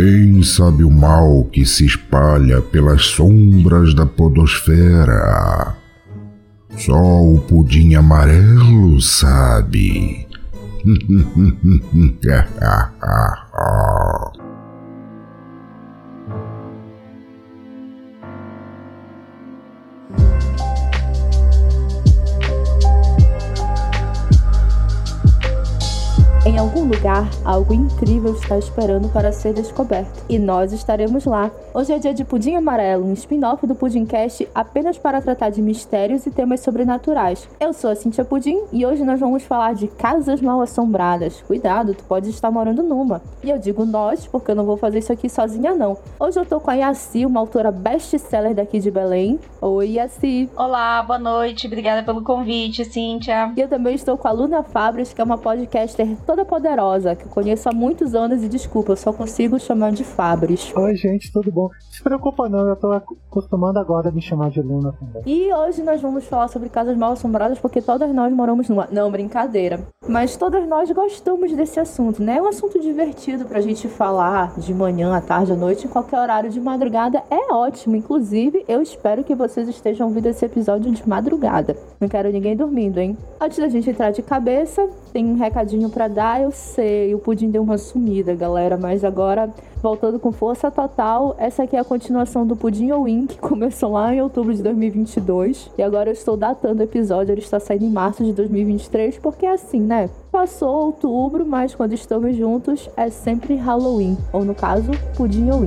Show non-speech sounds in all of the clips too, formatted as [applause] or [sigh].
Quem sabe o mal que se espalha pelas sombras da podosfera? Só o pudim amarelo sabe. [laughs] lugar, algo incrível está esperando para ser descoberto. E nós estaremos lá. Hoje é dia de Pudim Amarelo, um spin-off do Pudimcast apenas para tratar de mistérios e temas sobrenaturais. Eu sou a Cintia Pudim e hoje nós vamos falar de casas mal assombradas. Cuidado, tu pode estar morando numa. E eu digo nós, porque eu não vou fazer isso aqui sozinha não. Hoje eu tô com a Yaci, uma autora best-seller daqui de Belém. Oi, Yaci. Olá, boa noite. Obrigada pelo convite, Cíntia. E eu também estou com a Luna Fabres, que é uma podcaster toda poderosa, que eu conheço há muitos anos e desculpa, eu só consigo chamar de Fabres. Oi, gente, tudo bom? Se preocupa não, eu tô acostumando agora a me chamar de Luna também. E hoje nós vamos falar sobre casas mal assombradas porque todas nós moramos numa. Não, brincadeira. Mas todas nós gostamos desse assunto, né? É um assunto divertido pra gente falar de manhã, à tarde, à noite, em qualquer horário de madrugada. É ótimo. Inclusive, eu espero que vocês estejam ouvindo esse episódio de madrugada. Não quero ninguém dormindo, hein? Antes da gente entrar de cabeça, tem um recadinho para dar. Eu sei, o Pudim deu uma sumida, galera, mas agora voltando com força total. Essa aqui é a continuação do Pudim ou que começou lá em outubro de 2022. E agora eu estou datando o episódio, ele está saindo em março de 2023, porque é assim, né? Passou outubro, mas quando estamos juntos é sempre Halloween, ou no caso, Pudim ou.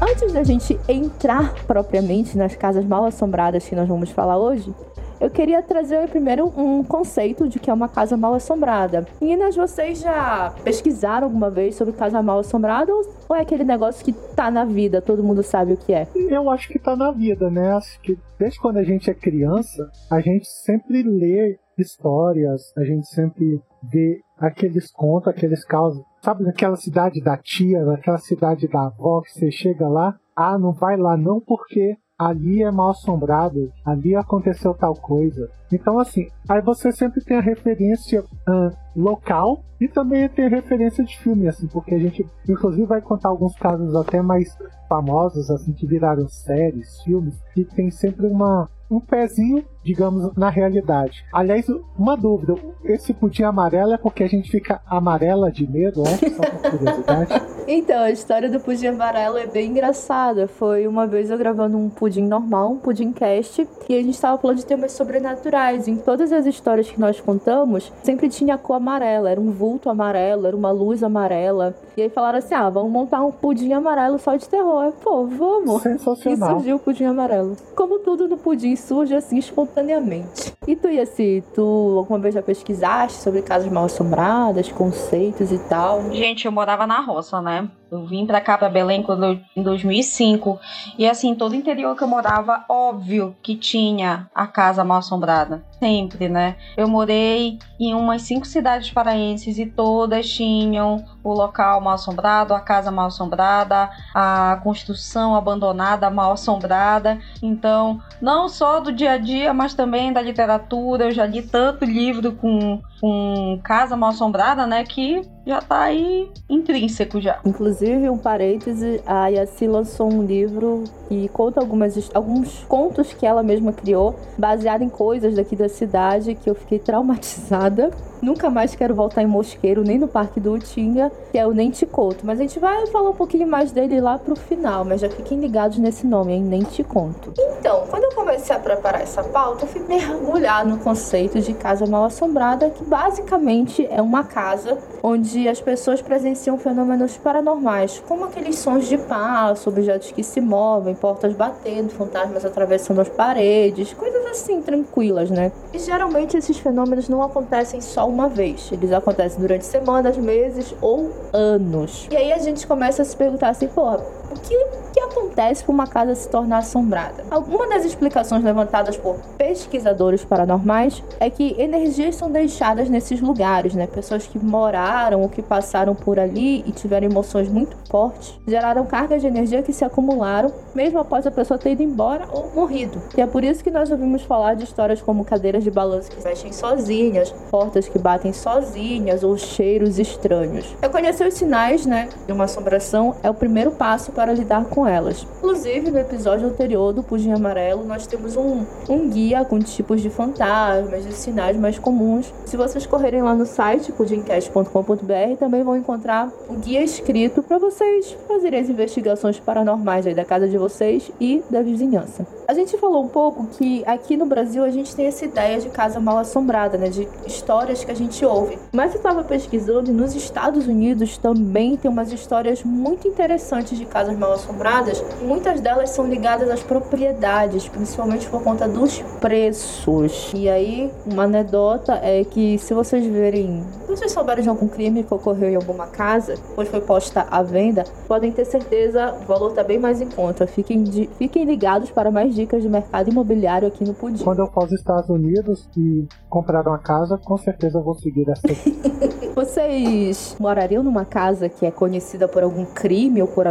Antes da gente entrar propriamente nas casas mal assombradas que nós vamos falar hoje, eu queria trazer primeiro um conceito de que é uma casa mal assombrada. Meninas, vocês já pesquisaram alguma vez sobre casa mal assombrada ou é aquele negócio que tá na vida, todo mundo sabe o que é? Eu acho que tá na vida, né? Acho que desde quando a gente é criança, a gente sempre lê histórias, a gente sempre vê aqueles contos, aqueles casos. Sabe aquela cidade da tia, aquela cidade da avó, que você chega lá, ah, não vai lá não porque ali é mal assombrado, ali aconteceu tal coisa. Então, assim, aí você sempre tem a referência uh, local e também tem a referência de filme, assim, porque a gente, inclusive, vai contar alguns casos até mais famosos, assim, que viraram séries, filmes, e tem sempre uma, um pezinho, digamos, na realidade. Aliás, uma dúvida: esse pudim amarelo é porque a gente fica amarela de medo, é? Só por curiosidade. [laughs] então, a história do pudim amarelo é bem engraçada. Foi uma vez eu gravando um pudim normal, um pudim cast, e a gente estava falando de temas sobrenaturais. Em todas as histórias que nós contamos, sempre tinha a cor amarela, era um vulto amarelo, era uma luz amarela. E aí falaram assim: ah, vamos montar um pudim amarelo só de terror. Pô, vamos. Sensacional. E surgiu o pudim amarelo. Como tudo no pudim surge assim espontaneamente. E tu, Yassi, tu alguma vez já pesquisaste sobre casas mal assombradas, conceitos e tal? Gente, eu morava na roça, né? Eu vim pra cá, pra Belém, em 2005. E assim, todo o interior que eu morava, óbvio que tinha a casa mal assombrada. Sempre, né? Eu morei em umas cinco cidades paraenses e todas tinham o local mal assombrado, a casa mal assombrada, a construção abandonada mal assombrada. Então, não só do dia a dia, mas também da literatura. Eu já li tanto livro com, com casa mal assombrada, né? Que já tá aí intrínseco já. Inclusive, um parêntese, a Yassi lançou um livro e conta algumas, alguns contos que ela mesma criou, baseado em coisas daqui da cidade que eu fiquei traumatizada. Nunca mais quero voltar em Mosqueiro, nem no Parque do Utinga, que é o Conto. Mas a gente vai falar um pouquinho mais dele lá pro final, mas já fiquem ligados nesse nome, hein? Nem Te Conto. Então, quando eu comecei a preparar essa pauta, eu fui mergulhar no conceito de casa mal assombrada, que basicamente é uma casa onde as pessoas presenciam fenômenos paranormais, como aqueles sons de passo, objetos que se movem, portas batendo, fantasmas atravessando as paredes, coisas assim tranquilas, né? E geralmente esses fenômenos não acontecem só uma vez, eles acontecem durante semanas, meses ou anos. E aí a gente começa a se perguntar assim, porra, o que, que acontece para uma casa se tornar assombrada? Alguma das explicações levantadas por pesquisadores paranormais é que energias são deixadas nesses lugares, né? Pessoas que moraram ou que passaram por ali e tiveram emoções muito fortes geraram cargas de energia que se acumularam mesmo após a pessoa ter ido embora ou morrido. E é por isso que nós ouvimos falar de histórias como cadeiras de balanço que mexem sozinhas, portas que batem sozinhas ou cheiros estranhos. Reconhecer os sinais, né, de uma assombração é o primeiro passo para lidar com elas. Inclusive, no episódio anterior do Pudim Amarelo, nós temos um, um guia com tipos de fantasmas, de sinais mais comuns. Se vocês correrem lá no site pudimcast.com.br, também vão encontrar o guia escrito para vocês fazerem as investigações paranormais aí da casa de vocês e da vizinhança. A gente falou um pouco que aqui no Brasil a gente tem essa ideia de casa mal assombrada, né? De histórias que a gente ouve. Mas eu estava pesquisando e nos Estados Unidos também tem umas histórias muito interessantes de casas mal assombradas. Muitas delas são ligadas às propriedades, principalmente por conta dos preços. E aí, uma anedota é que se vocês verem, se vocês souberem de algum crime que ocorreu em alguma casa, pois foi posta à venda, podem ter certeza o valor está bem mais em conta. Fiquem, de, fiquem ligados para mais dicas de mercado imobiliário aqui no Pudim. Quando eu for aos Estados Unidos e comprar uma casa, com certeza eu vou seguir essa. [laughs] Vocês morariam numa casa que é conhecida por algum crime ou por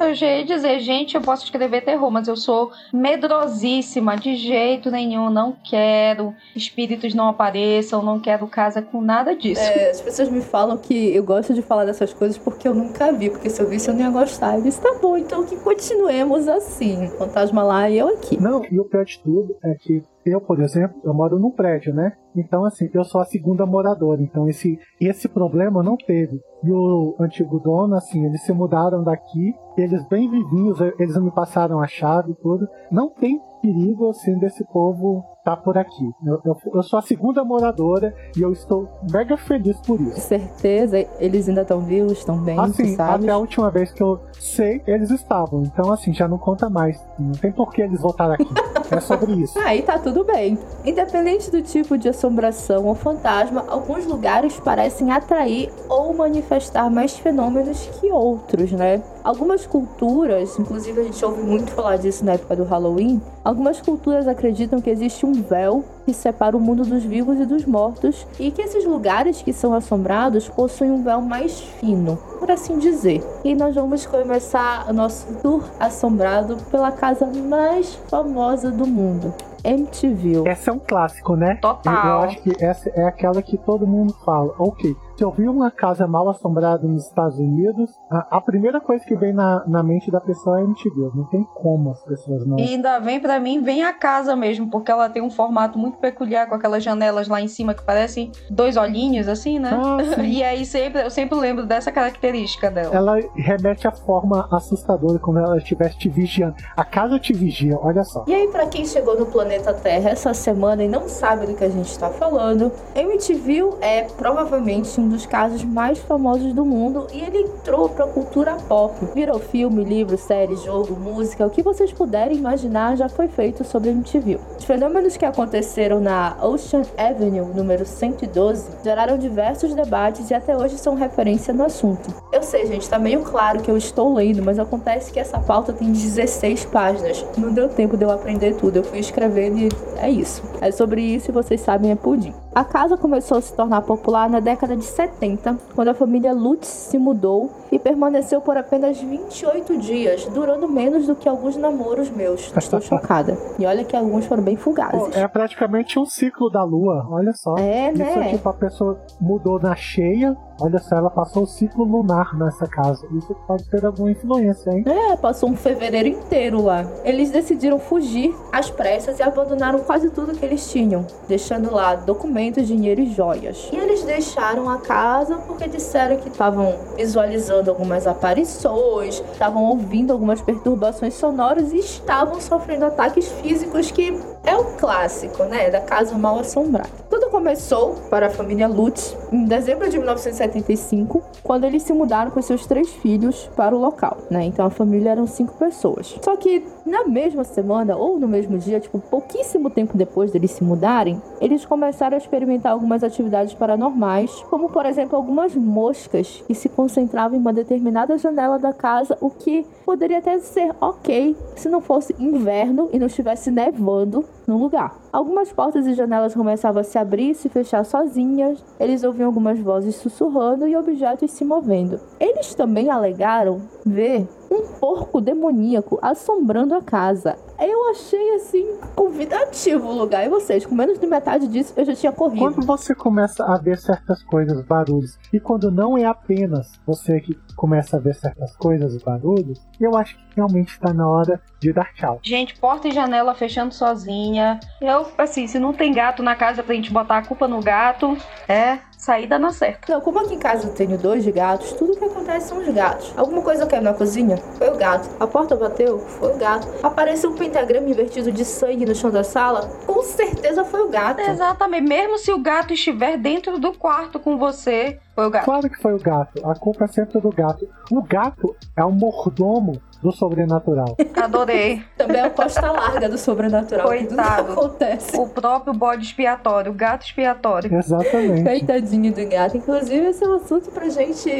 Eu já ia dizer, gente, eu posso escrever terror, mas eu sou medrosíssima, de jeito nenhum, não quero espíritos não apareçam, não quero casa com nada disso. É, as pessoas me falam que eu gosto de falar dessas coisas porque eu nunca vi, porque se eu visse eu não ia gostar. Eu disse, tá bom, então que continuemos assim. Fantasma lá e eu aqui. Não, e o pior de tudo é que eu, por exemplo, eu moro num prédio, né? Então, assim, eu sou a segunda moradora. Então, esse, esse problema não teve. E o antigo dono, assim, eles se mudaram daqui. Eles bem vivinhos, eles me passaram a chave e tudo. Não tem perigo, assim, desse povo tá por aqui. Eu, eu, eu, sou a segunda moradora e eu estou mega feliz por isso. Certeza? Eles ainda estão vivos, estão bem, assim, até a última vez que eu sei, eles estavam. Então, assim, já não conta mais. Não tem por que eles voltarem aqui. [laughs] é sobre isso. Aí tá tudo bem. Independente do tipo de assombração ou fantasma, alguns lugares parecem atrair ou manifestar mais fenômenos que outros, né? Algumas culturas, inclusive a gente ouve muito falar disso na época do Halloween, algumas culturas acreditam que existe um véu que separa o mundo dos vivos e dos mortos e que esses lugares que são assombrados possuem um véu mais fino, por assim dizer. E nós vamos começar o nosso tour assombrado pela casa mais famosa do mundo. MTV. Essa é um clássico, né? Total. Eu acho que essa é aquela que todo mundo fala. Ok, se eu vi uma casa mal assombrada nos Estados Unidos, a, a, primeira coisa que vem na, na mente da pessoa é MTV. Não tem como as pessoas não. E ainda vem para mim, vem a casa mesmo, porque ela tem um formato muito peculiar com aquelas janelas lá em cima que parecem dois olhinhos, assim, né? Ah, [laughs] e aí sempre, eu sempre lembro dessa característica dela. Ela remete à forma assustadora, como ela estivesse te vigiando. A casa te vigia, olha só. E aí, para quem chegou no planeta Terra essa semana e não sabe do que a gente está falando, MTV é provavelmente um dos casos mais famosos do mundo e ele entrou para a cultura pop. Virou filme, livro, série, jogo, música, o que vocês puderem imaginar já foi feito sobre MTV. Os fenômenos que aconteceram na Ocean Avenue número 112 geraram diversos debates e até hoje são referência no assunto. Eu sei, gente, tá meio claro que eu estou lendo, mas acontece que essa pauta tem 16 páginas. Não deu tempo de eu aprender tudo, eu fui escrevendo e é isso. É sobre isso e vocês sabem é pudim. A casa começou a se tornar popular na década de 70, quando a família Lutz se mudou e permaneceu por apenas 28 dias, durando menos do que alguns namoros meus. Estou chocada. E olha que alguns foram bem fugazes. É praticamente um ciclo da lua, olha só. É, né? Isso tipo, a pessoa mudou na cheia, olha só, ela passou o ciclo lunar nessa casa. Isso pode ter alguma influência, hein? É, passou um fevereiro inteiro lá. Eles decidiram fugir às pressas e abandonaram quase tudo que eles tinham, deixando lá documentos, dinheiro e joias. E eles deixaram a casa porque disseram que estavam visualizando algumas aparições, estavam ouvindo algumas perturbações sonoras e estavam sofrendo ataques físicos que é o clássico, né, da casa mal assombrada. Tudo começou para a família Lutz em dezembro de 1975, quando eles se mudaram com seus três filhos para o local, né? Então a família eram cinco pessoas. Só que na mesma semana ou no mesmo dia, tipo pouquíssimo tempo depois deles se mudarem, eles começaram a experimentar algumas atividades paranormais, como por exemplo algumas moscas que se concentravam em uma determinada janela da casa, o que poderia até ser ok se não fosse inverno e não estivesse nevando no lugar. Algumas portas e janelas começavam a se abrir e se fechar sozinhas. Eles ouviam algumas vozes sussurrando e objetos se movendo. Eles também alegaram ver um porco demoníaco assombrando a casa. Eu achei assim convidativo o lugar. E vocês, com menos de metade disso, eu já tinha corrido. Quando você começa a ver certas coisas, barulhos, e quando não é apenas você que começa a ver certas coisas, barulhos, eu acho que realmente está na hora de dar tchau. Gente, porta e janela fechando sozinha. Eu, assim, se não tem gato na casa pra gente botar a culpa no gato, é saída na certa. Não, como aqui em casa eu tenho dois gatos, tudo que acontece são os gatos. Alguma coisa caiu na cozinha? Foi o gato. A porta bateu? Foi o gato. Apareceu um pentagrama invertido de sangue no chão da sala? Com certeza foi o gato. Exatamente. Mesmo se o gato estiver dentro do quarto com você, foi o gato. Claro que foi o gato. A culpa é sempre do gato. O gato é o mordomo do sobrenatural. Adorei. Também é o costa larga do sobrenatural. que tudo Coitado. acontece. O próprio bode expiatório, o gato expiatório. Exatamente. Coitadinho do gato. Inclusive, esse é um assunto pra gente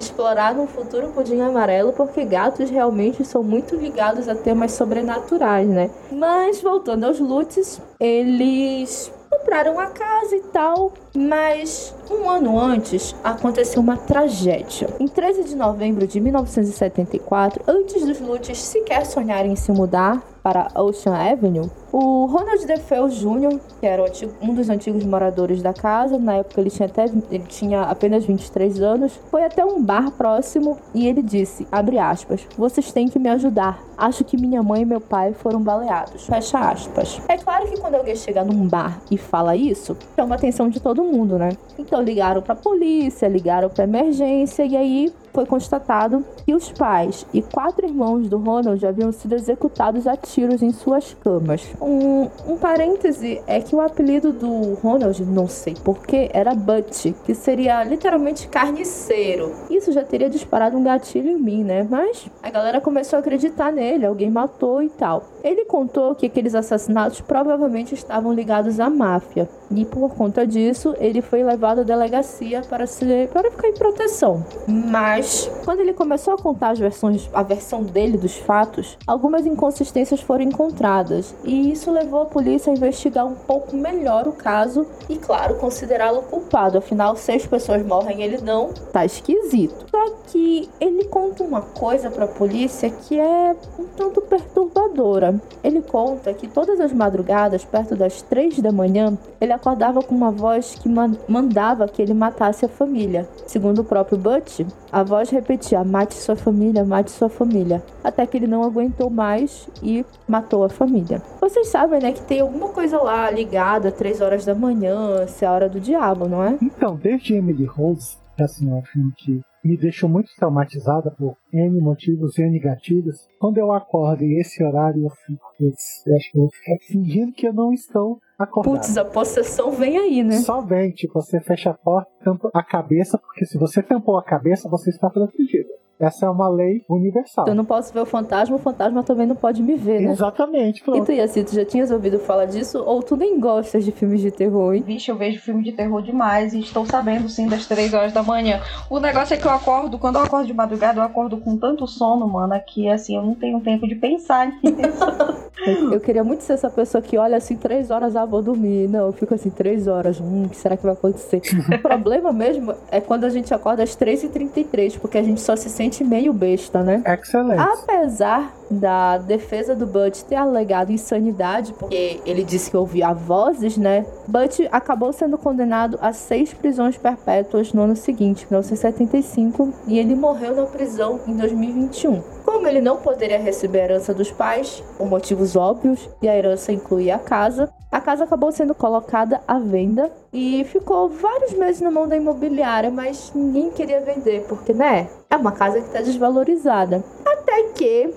explorar no futuro pudim amarelo, porque gatos realmente são muito ligados a temas sobrenaturais, né? Mas, voltando aos Lutz, eles compraram a casa e tal, mas um ano antes aconteceu uma tragédia. Em 13 de novembro de 1974, antes dos Lutz sequer sonharem em se mudar para Ocean Avenue, o Ronald DeFeo Jr., que era um dos antigos moradores da casa, na época ele tinha, até, ele tinha apenas 23 anos, foi até um bar próximo e ele disse, abre aspas, vocês têm que me ajudar. Acho que minha mãe e meu pai foram baleados. Fecha aspas. É claro que quando alguém chega num bar e fala isso, chama a atenção de todo mundo, né? Então ligaram pra polícia, ligaram pra emergência e aí foi constatado que os pais e quatro irmãos do Ronald haviam sido executados a tiros em suas camas. Um, um parêntese é que o apelido do Ronald, não sei porquê, era Butch, que seria literalmente carniceiro. Isso já teria disparado um gatilho em mim, né? Mas a galera começou a acreditar nele, alguém matou e tal. Ele contou que aqueles assassinatos provavelmente estavam ligados à máfia. E por conta disso, ele foi levado à delegacia para, se, para ficar em proteção. Mas, quando ele começou a contar as versões, a versão dele dos fatos, algumas inconsistências foram encontradas. E isso levou a polícia a investigar um pouco melhor o caso e, claro, considerá-lo culpado. Afinal, seis pessoas morrem e ele não. Tá esquisito. Só que ele conta uma coisa pra polícia que é um tanto perturbadora. Ele conta que todas as madrugadas, perto das três da manhã, ele acordava com uma voz que man- mandava que ele matasse a família. Segundo o próprio Butch, a voz repetia: mate sua família, mate sua família. Até que ele não aguentou mais e matou a família. Vocês sabem, né, que tem alguma coisa lá ligada, três horas da manhã, se é a hora do diabo, não é? Então, desde Emily Rose, que assim, é um filme que me deixou muito traumatizada por N motivos, N gatilhos. Quando eu acordo e esse horário eu fico, eu acho que eu ficar fingindo que eu não estou acordado. Putz, a possessão vem aí, né? Só vem, tipo, você fecha a porta, tampa a cabeça, porque se você tampou a cabeça, você está protegido. Essa é uma lei universal. Eu não posso ver o fantasma, o fantasma também não pode me ver, né? Exatamente, E pronto. tu, Yassi, tu já tinhas ouvido falar disso? Ou tu nem gostas de filmes de terror, hein? Vixe, eu vejo filme de terror demais e estou sabendo sim das três horas da manhã. O negócio é que eu acordo, quando eu acordo de madrugada, eu acordo com tanto sono, mana, que assim, eu não tenho tempo de pensar nisso. [laughs] Eu, eu queria muito ser essa pessoa que olha assim, três horas, ah, vou dormir. Não, eu fico assim, três horas, hum, o que será que vai acontecer? [laughs] o problema mesmo é quando a gente acorda às 3h33, porque a gente só se sente meio besta, né? Excelente. Apesar da defesa do Butch ter alegado insanidade, porque ele disse que ouvia vozes, né? Butch acabou sendo condenado a seis prisões perpétuas no ano seguinte, 1975, e ele morreu na prisão em 2021. Como ele não poderia receber a herança dos pais, por motivos óbvios, e a herança incluía a casa, a casa acabou sendo colocada à venda e ficou vários meses na mão da imobiliária, mas ninguém queria vender, porque, né? É uma casa que está desvalorizada. Até que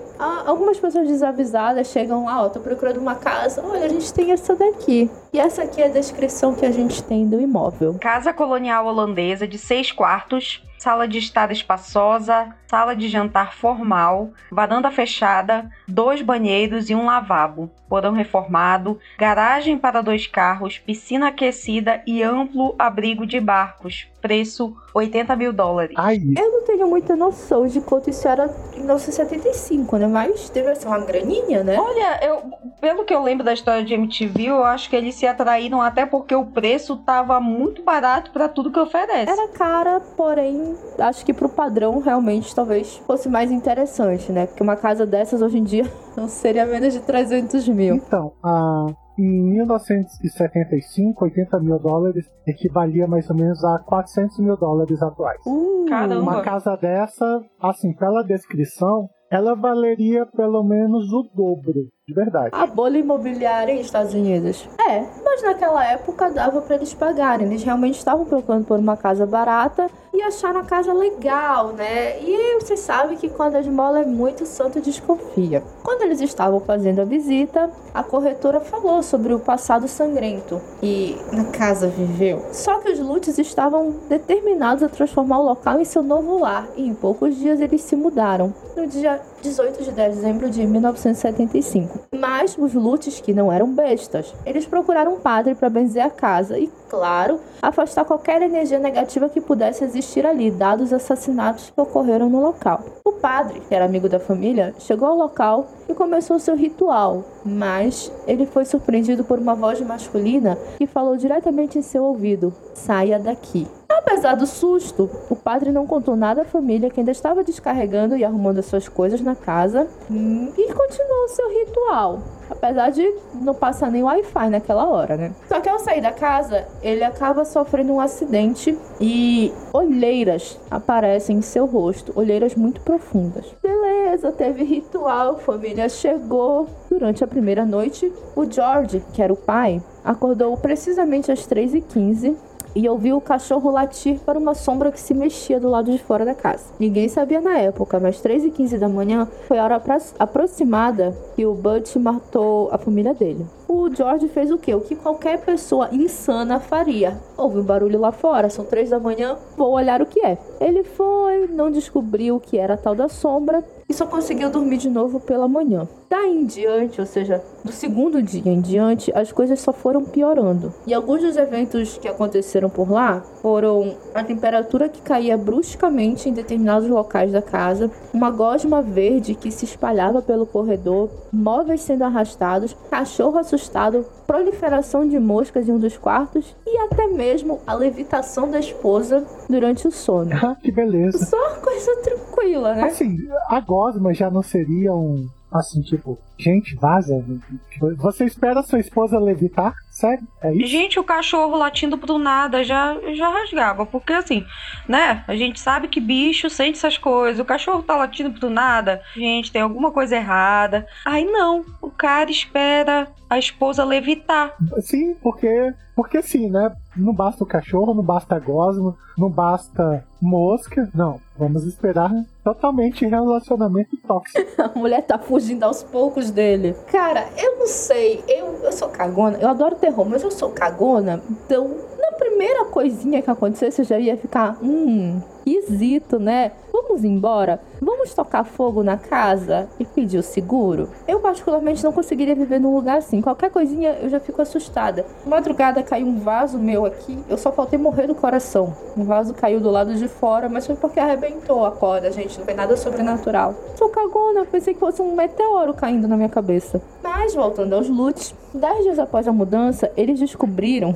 algumas pessoas desavisadas chegam lá, ó, tô procurando uma casa, olha, a gente tem essa daqui. E essa aqui é a descrição que a gente tem do imóvel. Casa colonial holandesa de seis quartos, sala de estar espaçosa, sala de jantar formal, varanda fechada, dois banheiros e um lavabo, porão reformado, garagem para dois carros, piscina aquecida e amplo abrigo de barcos. Preço 80 mil dólares. Aí, Eu não tenho muita noção de quanto isso era em 1975, né? mas teve assim, uma graninha, né? Olha, eu, pelo que eu lembro da história de MTV, eu acho que eles se atraíram até porque o preço tava muito barato para tudo que oferece. Era cara, porém, acho que pro padrão realmente talvez fosse mais interessante, né? Porque uma casa dessas hoje em dia [laughs] não seria menos de 300 mil. Então, a, em 1975, 80 mil dólares equivalia mais ou menos a 400 mil dólares atuais. Uh, Caramba. Uma casa dessa, assim, pela descrição, ela valeria pelo menos o dobro, de verdade. A bolha imobiliária em Estados Unidos. É, mas naquela época dava pra eles pagarem. Eles realmente estavam procurando por uma casa barata e acharam a casa legal, né? E aí vocês sabem que quando a esmola é muito, o santo desconfia. Quando eles estavam fazendo a visita, a corretora falou sobre o passado sangrento e na casa viveu. Só que os Lutz estavam determinados a transformar o local em seu novo lar e em poucos dias eles se mudaram. No dia 18 de dezembro de 1975. Mas os Lutz, que não eram bestas, eles procuraram um padre para benzer a casa e, claro, afastar qualquer energia negativa que pudesse existir ali, dados os assassinatos que ocorreram no local. O padre, que era amigo da família, chegou ao local e começou seu ritual, mas ele foi surpreendido por uma voz masculina que falou diretamente em seu ouvido: Saia daqui. Apesar do susto, o padre não contou nada à família que ainda estava descarregando e arrumando as suas coisas na casa e continuou seu ritual. Apesar de não passar nem Wi-Fi naquela hora, né? Só que ao sair da casa, ele acaba sofrendo um acidente e olheiras aparecem em seu rosto, olheiras muito profundas. Beleza, teve ritual, família chegou. Durante a primeira noite, o George, que era o pai, acordou precisamente às 3h15 e ouviu o cachorro latir para uma sombra que se mexia do lado de fora da casa. Ninguém sabia na época, mas 3 e 15 da manhã foi a hora apro- aproximada que o Butch matou a família dele. O George fez o quê? O que qualquer pessoa insana faria. Houve um barulho lá fora, são 3 da manhã, vou olhar o que é. Ele foi, não descobriu o que era a tal da sombra só conseguiu dormir de novo pela manhã. Daí em diante, ou seja, do segundo dia em diante, as coisas só foram piorando. E alguns dos eventos que aconteceram por lá foram a temperatura que caía bruscamente em determinados locais da casa, uma gosma verde que se espalhava pelo corredor, móveis sendo arrastados, cachorro assustado, proliferação de moscas em um dos quartos e até mesmo a levitação da esposa durante o sono. [laughs] Ah, que beleza. Só coisa tranquila, né? Assim, a gosma já não seria um. Assim, tipo, gente, vaza. Você espera sua esposa levitar? Sério? É isso? Gente, o cachorro latindo pro nada já, já rasgava. Porque assim, né? A gente sabe que bicho sente essas coisas. O cachorro tá latindo pro nada. Gente, tem alguma coisa errada. Aí não. O cara espera a esposa levitar. Sim, porque. Porque assim, né? Não basta o cachorro, não basta a gosma, não basta mosca. Não, vamos esperar totalmente relacionamento tóxico. [laughs] A mulher tá fugindo aos poucos dele. Cara, eu não sei. Eu, eu sou cagona. Eu adoro terror, mas eu sou cagona. Então, na primeira coisinha que acontecesse, eu já ia ficar. Hum, esquisito, né? Vamos embora? Vamos tocar fogo na casa e pedir o seguro? Eu, particularmente, não conseguiria viver num lugar assim. Qualquer coisinha eu já fico assustada. Madrugada caiu um vaso meu aqui. Eu só faltei morrer do coração. Um vaso caiu do lado de fora, mas foi porque arrebentou a corda, gente. Não foi nada sobrenatural. Sou cagona. Pensei que fosse um meteoro caindo na minha cabeça. Mas, voltando aos lutes, dez dias após a mudança, eles descobriram.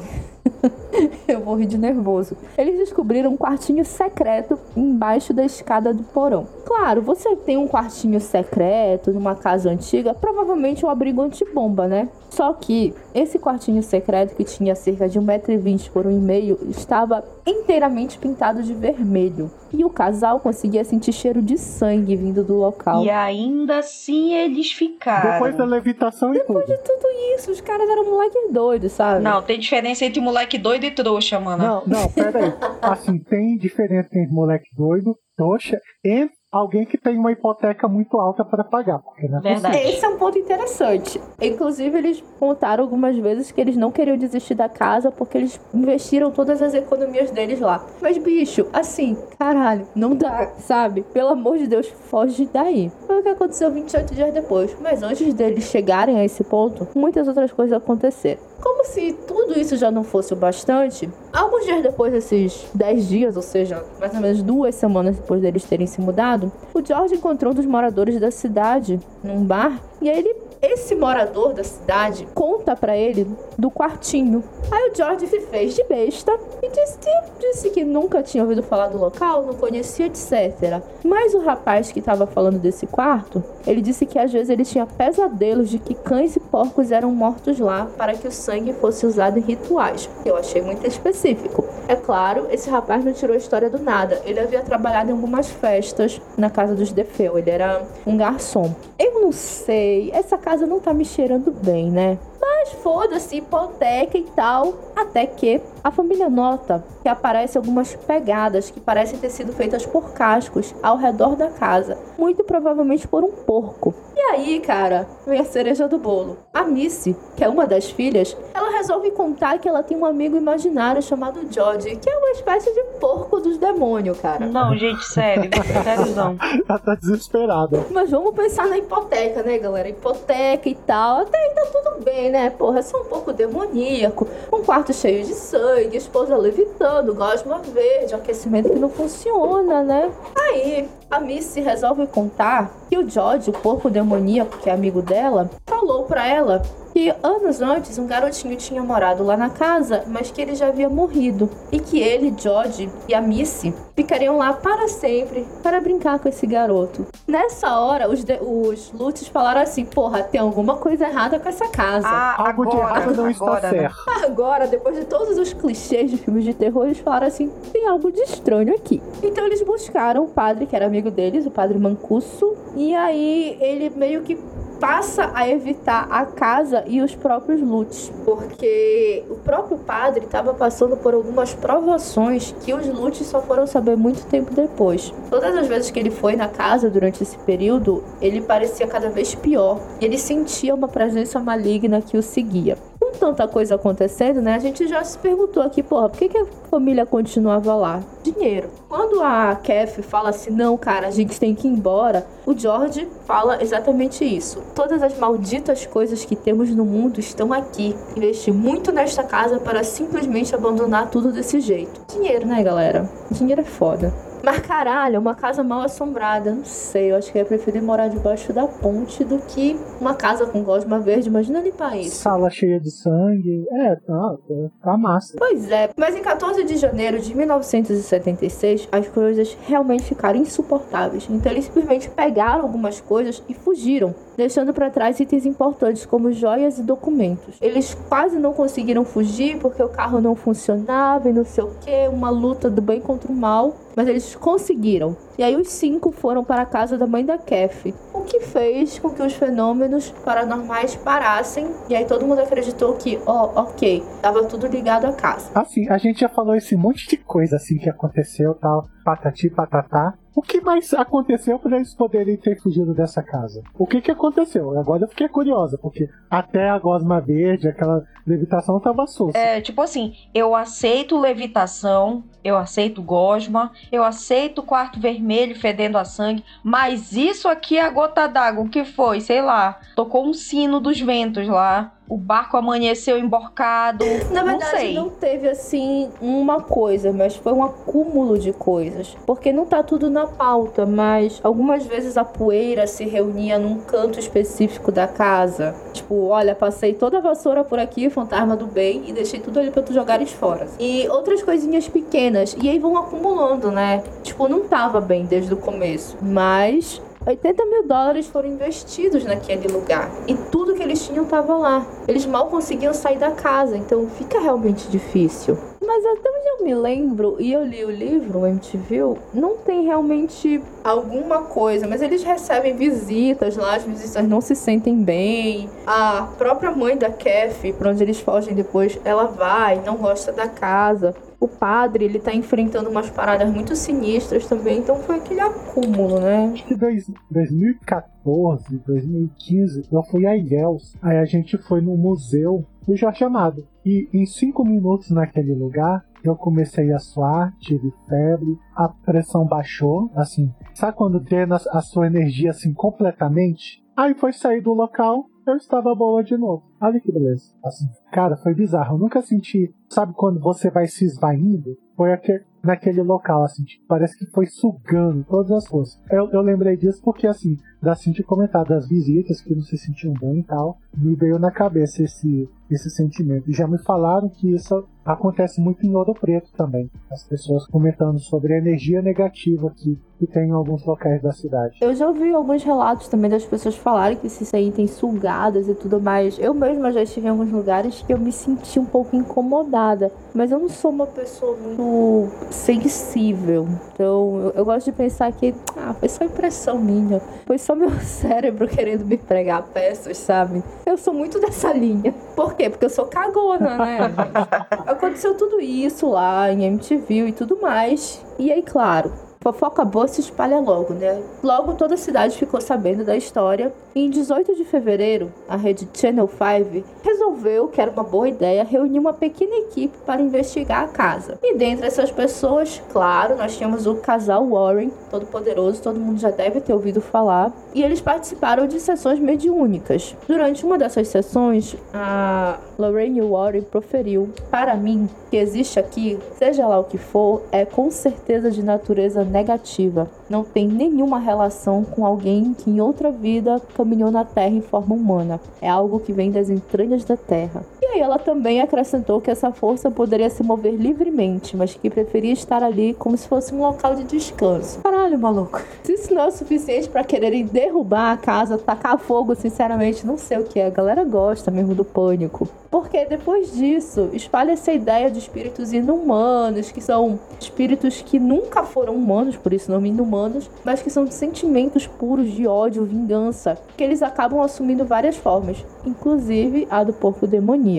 [laughs] eu vou rir de nervoso. Eles descobriram um quartinho secreto embaixo da escada do porão. Claro, você tem um quartinho secreto numa casa antiga, provavelmente um abrigo antibomba, né? Só que esse quartinho secreto, que tinha cerca de 1,20m por 1,5m, estava inteiramente pintado de vermelho. E o casal conseguia sentir cheiro de sangue vindo do local. E ainda assim eles ficaram. Depois da levitação e Depois tudo. de tudo isso, os caras eram moleques doidos, sabe? Não, tem diferença entre moleque doido e trouxa, mano. Não, não, pera aí. [laughs] Assim, tem diferença entre moleque doido, trouxa e alguém que tem uma hipoteca muito alta para pagar. Porque não é Verdade. possível. Esse é um ponto interessante. Inclusive, eles contaram algumas vezes que eles não queriam desistir da casa porque eles investiram todas as economias deles lá. Mas, bicho, assim, caralho, não dá, sabe? Pelo amor de Deus, foge daí. Foi o que aconteceu 28 dias depois. Mas antes deles chegarem a esse ponto, muitas outras coisas aconteceram. Como se tudo isso já não fosse o bastante, alguns dias depois desses 10 dias, ou seja, mais ou menos duas semanas depois deles terem se mudado, o George encontrou um dos moradores da cidade num bar e aí ele esse morador da cidade conta para ele do quartinho. Aí o George se fez de besta e disse, disse que nunca tinha ouvido falar do local, não conhecia, etc. Mas o rapaz que estava falando desse quarto, ele disse que às vezes ele tinha pesadelos de que cães e porcos eram mortos lá para que o sangue fosse usado em rituais. Eu achei muito específico. É claro, esse rapaz não tirou a história do nada. Ele havia trabalhado em algumas festas na casa dos Defeu. Ele era um garçom. Eu não sei, essa casa não tá me cheirando bem, né? Mas foda-se, hipoteca e tal. Até que a família nota que aparecem algumas pegadas que parecem ter sido feitas por cascos ao redor da casa, muito provavelmente por um porco. E aí, cara, vem a cereja do bolo. A Missy, que é uma das filhas, ela resolve contar que ela tem um amigo imaginário chamado George, que é uma espécie de porco dos demônios, cara. Não, gente, sério, [laughs] sério não. Ela tá desesperada. Mas vamos pensar na hipoteca, né, galera? Hipoteca e tal. Até aí tá tudo bem, né? Porra, é só um pouco demoníaco. Um quarto cheio de sangue, esposa levitando, gosma verde, aquecimento que não funciona, né? Aí, a Missy resolve contar que o George, o porco demoníaco, que é amigo dela, falou pra ela que anos antes um garotinho tinha morado lá na casa, mas que ele já havia morrido. E que ele, George e a Missy ficariam lá para sempre para brincar com esse garoto. Nessa hora, os, de, os Lutz falaram assim: porra, tem alguma coisa errada com essa casa. Ah, Algo de agora, errado não está agora, né? certo. Agora, depois de todos os clichês de filmes de terror, eles falaram assim: tem algo de estranho aqui. Então eles buscaram o padre, que era amigo deles, o padre Mancuso, e aí ele meio que passa a evitar a casa e os próprios Lutz, porque o próprio padre estava passando por algumas provações que os Lutz só foram saber muito tempo depois. Todas as vezes que ele foi na casa durante esse período, ele parecia cada vez pior. Ele sentia uma presença maligna que o seguia. Tanta coisa acontecendo, né? A gente já se perguntou aqui, porra, por que, que a família continuava lá? Dinheiro. Quando a Kef fala assim, não, cara, a gente tem que ir embora, o George fala exatamente isso. Todas as malditas coisas que temos no mundo estão aqui. Investi muito nesta casa para simplesmente abandonar tudo desse jeito. Dinheiro, né, galera? Dinheiro é foda. Mas caralho, uma casa mal assombrada. Não sei, eu acho que eu ia preferir morar debaixo da ponte do que uma casa com gosma verde. Imagina limpar isso. Sala cheia de sangue. É, tá, tá massa. Pois é, mas em 14 de janeiro de 1976, as coisas realmente ficaram insuportáveis. Então eles simplesmente pegaram algumas coisas e fugiram, deixando para trás itens importantes como joias e documentos. Eles quase não conseguiram fugir porque o carro não funcionava e não sei o que, uma luta do bem contra o mal. Mas eles conseguiram. E aí os cinco foram para a casa da mãe da Kef, o que fez com que os fenômenos paranormais parassem. E aí todo mundo acreditou que, ó, ok, tava tudo ligado à casa. Assim, a gente já falou esse monte de coisa assim que aconteceu, tal, patati patatá. O que mais aconteceu para eles poderem ter fugido dessa casa? O que que aconteceu? Agora eu fiquei curiosa, porque até a gosma verde, aquela levitação tava sussa. É, tipo assim, eu aceito levitação, eu aceito gosma, eu aceito quarto vermelho fedendo a sangue, mas isso aqui é a gota d'água, o que foi? Sei lá, tocou um sino dos ventos lá, o barco amanheceu emborcado, Na não verdade, sei. não teve assim uma coisa, mas foi um acúmulo de coisas. Porque não tá tudo na pauta, mas algumas vezes a poeira se reunia num canto específico da casa. Tipo, olha, passei toda a vassoura por aqui, fantasma do bem, e deixei tudo ali pra tu jogares fora. E outras coisinhas pequenas. E aí vão acumulando, né? Tipo, não tava bem desde o começo. Mas 80 mil dólares foram investidos naquele lugar. E tudo que eles tinham estava lá. Eles mal conseguiam sair da casa, então fica realmente difícil. Mas até onde eu me lembro, e eu li o livro, o MTV, não tem realmente alguma coisa, mas eles recebem visitas lá, as visitas não se sentem bem. A própria mãe da Kef, pra onde eles fogem depois, ela vai, não gosta da casa. O padre, ele tá enfrentando umas paradas muito sinistras também, então foi aquele acúmulo, né? Acho que dois- 2014, 2015, eu fui a Ilhéus. Aí a gente foi no museu do Jorge Amado. E em cinco minutos naquele lugar, eu comecei a suar, tive febre, a pressão baixou, assim. Sabe quando drena a sua energia assim completamente? Aí foi sair do local, eu estava boa de novo. Olha que beleza. Assim, cara, foi bizarro. Eu nunca senti. Sabe quando você vai se esvaindo? Foi aquele, naquele local, assim, tipo, parece que foi sugando todas as forças. Eu, eu lembrei disso porque, assim, da Cintia comentar das visitas que não se sentiam bem e tal, me veio na cabeça esse, esse sentimento. E já me falaram que isso acontece muito em Ouro Preto também. As pessoas comentando sobre a energia negativa que, que tem em alguns locais da cidade. Eu já ouvi alguns relatos também das pessoas falarem que se sentem sugadas e tudo mais. Eu mesma já estive em alguns lugares que eu me senti um pouco incomodada. Mas eu não sou uma pessoa muito sensível. Então eu, eu gosto de pensar que ah, foi só impressão minha. Foi só meu [laughs] cérebro querendo me pregar peças, sabe? Eu sou muito dessa linha. Por quê? Porque eu sou cagona, né? [laughs] Aconteceu tudo isso lá em MTV e tudo mais. E aí, claro, fofoca boa se espalha logo, né? Logo toda a cidade ficou sabendo da história. E em 18 de fevereiro, a rede Channel 5 resolveu que era uma boa ideia reunir uma pequena equipe para investigar a casa. E dentre essas pessoas, claro, nós tínhamos o casal Warren, todo poderoso, todo mundo já deve ter ouvido falar. E eles participaram de sessões mediúnicas. Durante uma dessas sessões, a Lorraine Warren proferiu: Para mim, que existe aqui, seja lá o que for, é com certeza de natureza negativa. Não tem nenhuma relação com alguém que em outra vida caminhou na Terra em forma humana. É algo que vem das entranhas da Terra. E aí ela também acrescentou que essa força poderia se mover livremente, mas que preferia estar ali como se fosse um local de descanso. Caralho, maluco. Se isso não é o suficiente para quererem derrubar a casa, tacar fogo, sinceramente, não sei o que é. A galera gosta mesmo do pânico. Porque depois disso, espalha essa ideia de espíritos inumanos, que são espíritos que nunca foram humanos, por isso nome inumanos, mas que são sentimentos puros de ódio, vingança, que eles acabam assumindo várias formas, inclusive a do porco demoníaco.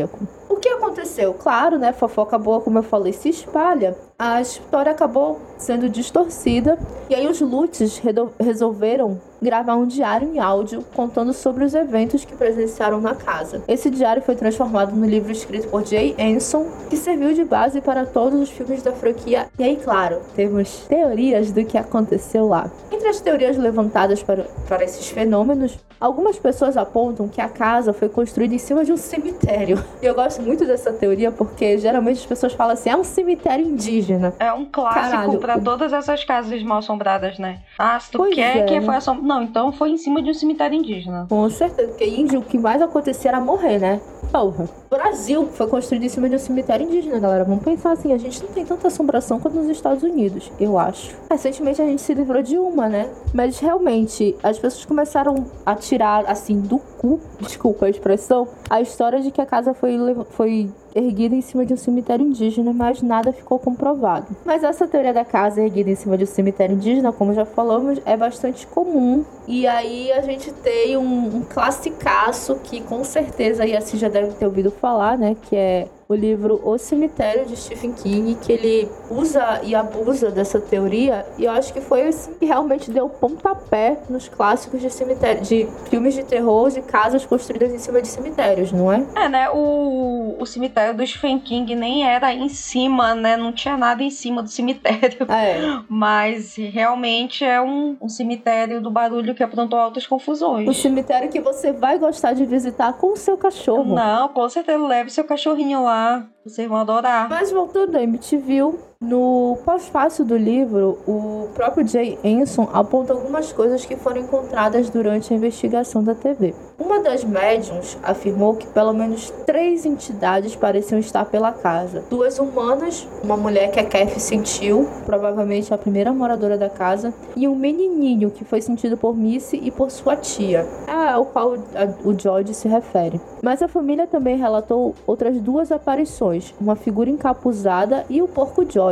O que aconteceu? Claro, né? Fofoca boa, como eu falei, se espalha. A história acabou sendo distorcida e aí os Lutz resolveram gravar um diário em áudio contando sobre os eventos que presenciaram na casa. Esse diário foi transformado no livro escrito por Jay Anson, que serviu de base para todos os filmes da franquia. E aí, claro, temos teorias do que aconteceu lá. Entre as teorias levantadas para, para esses fenômenos, algumas pessoas apontam que a casa foi construída em cima de um cemitério. E [laughs] eu gosto muito dessa teoria porque geralmente as pessoas falam assim: é um cemitério indígena. É um clássico para todas essas casas mal assombradas, né? Ah, se tu pois quer é, que foi assombrado. Não, então foi em cima de um cemitério indígena. Com certeza, porque índio o que mais acontecia era morrer, né? Porra. Brasil foi construído em cima de um cemitério indígena, galera. Vamos pensar assim: a gente não tem tanta assombração quanto nos Estados Unidos, eu acho. Recentemente a gente se livrou de uma, né? Mas realmente, as pessoas começaram a tirar, assim, do cu, desculpa a expressão, a história de que a casa foi, foi erguida em cima de um cemitério indígena, mas nada ficou comprovado. Mas essa teoria da casa erguida em cima de um cemitério indígena, como já falamos, é bastante comum. E aí a gente tem um, um classicaço que com certeza aí assim já deve ter ouvido falar, né? Que é o livro O Cemitério de Stephen King, que ele usa e abusa dessa teoria, e eu acho que foi assim que realmente deu pontapé nos clássicos de cemitério, de filmes de terror de casas construídas em cima de cemitérios, não é? É, né? O, o cemitério do Stephen King nem era em cima, né? Não tinha nada em cima do cemitério. É. [laughs] Mas realmente é um, um cemitério do barulho que aprontou altas confusões. Um cemitério que você vai gostar de visitar com o seu cachorro. Não, com certeza leve seu cachorrinho lá vocês vão adorar. Mas voltando a MTV, no pós-fácil do livro, o próprio Jay Anson aponta algumas coisas que foram encontradas durante a investigação da TV. Uma das médiums afirmou que pelo menos três entidades pareciam estar pela casa. Duas humanas, uma mulher que a Kathy sentiu, provavelmente a primeira moradora da casa, e um menininho que foi sentido por Missy e por sua tia, ao qual o George se refere. Mas a família também relatou outras duas aparições, uma figura encapuzada e o porco George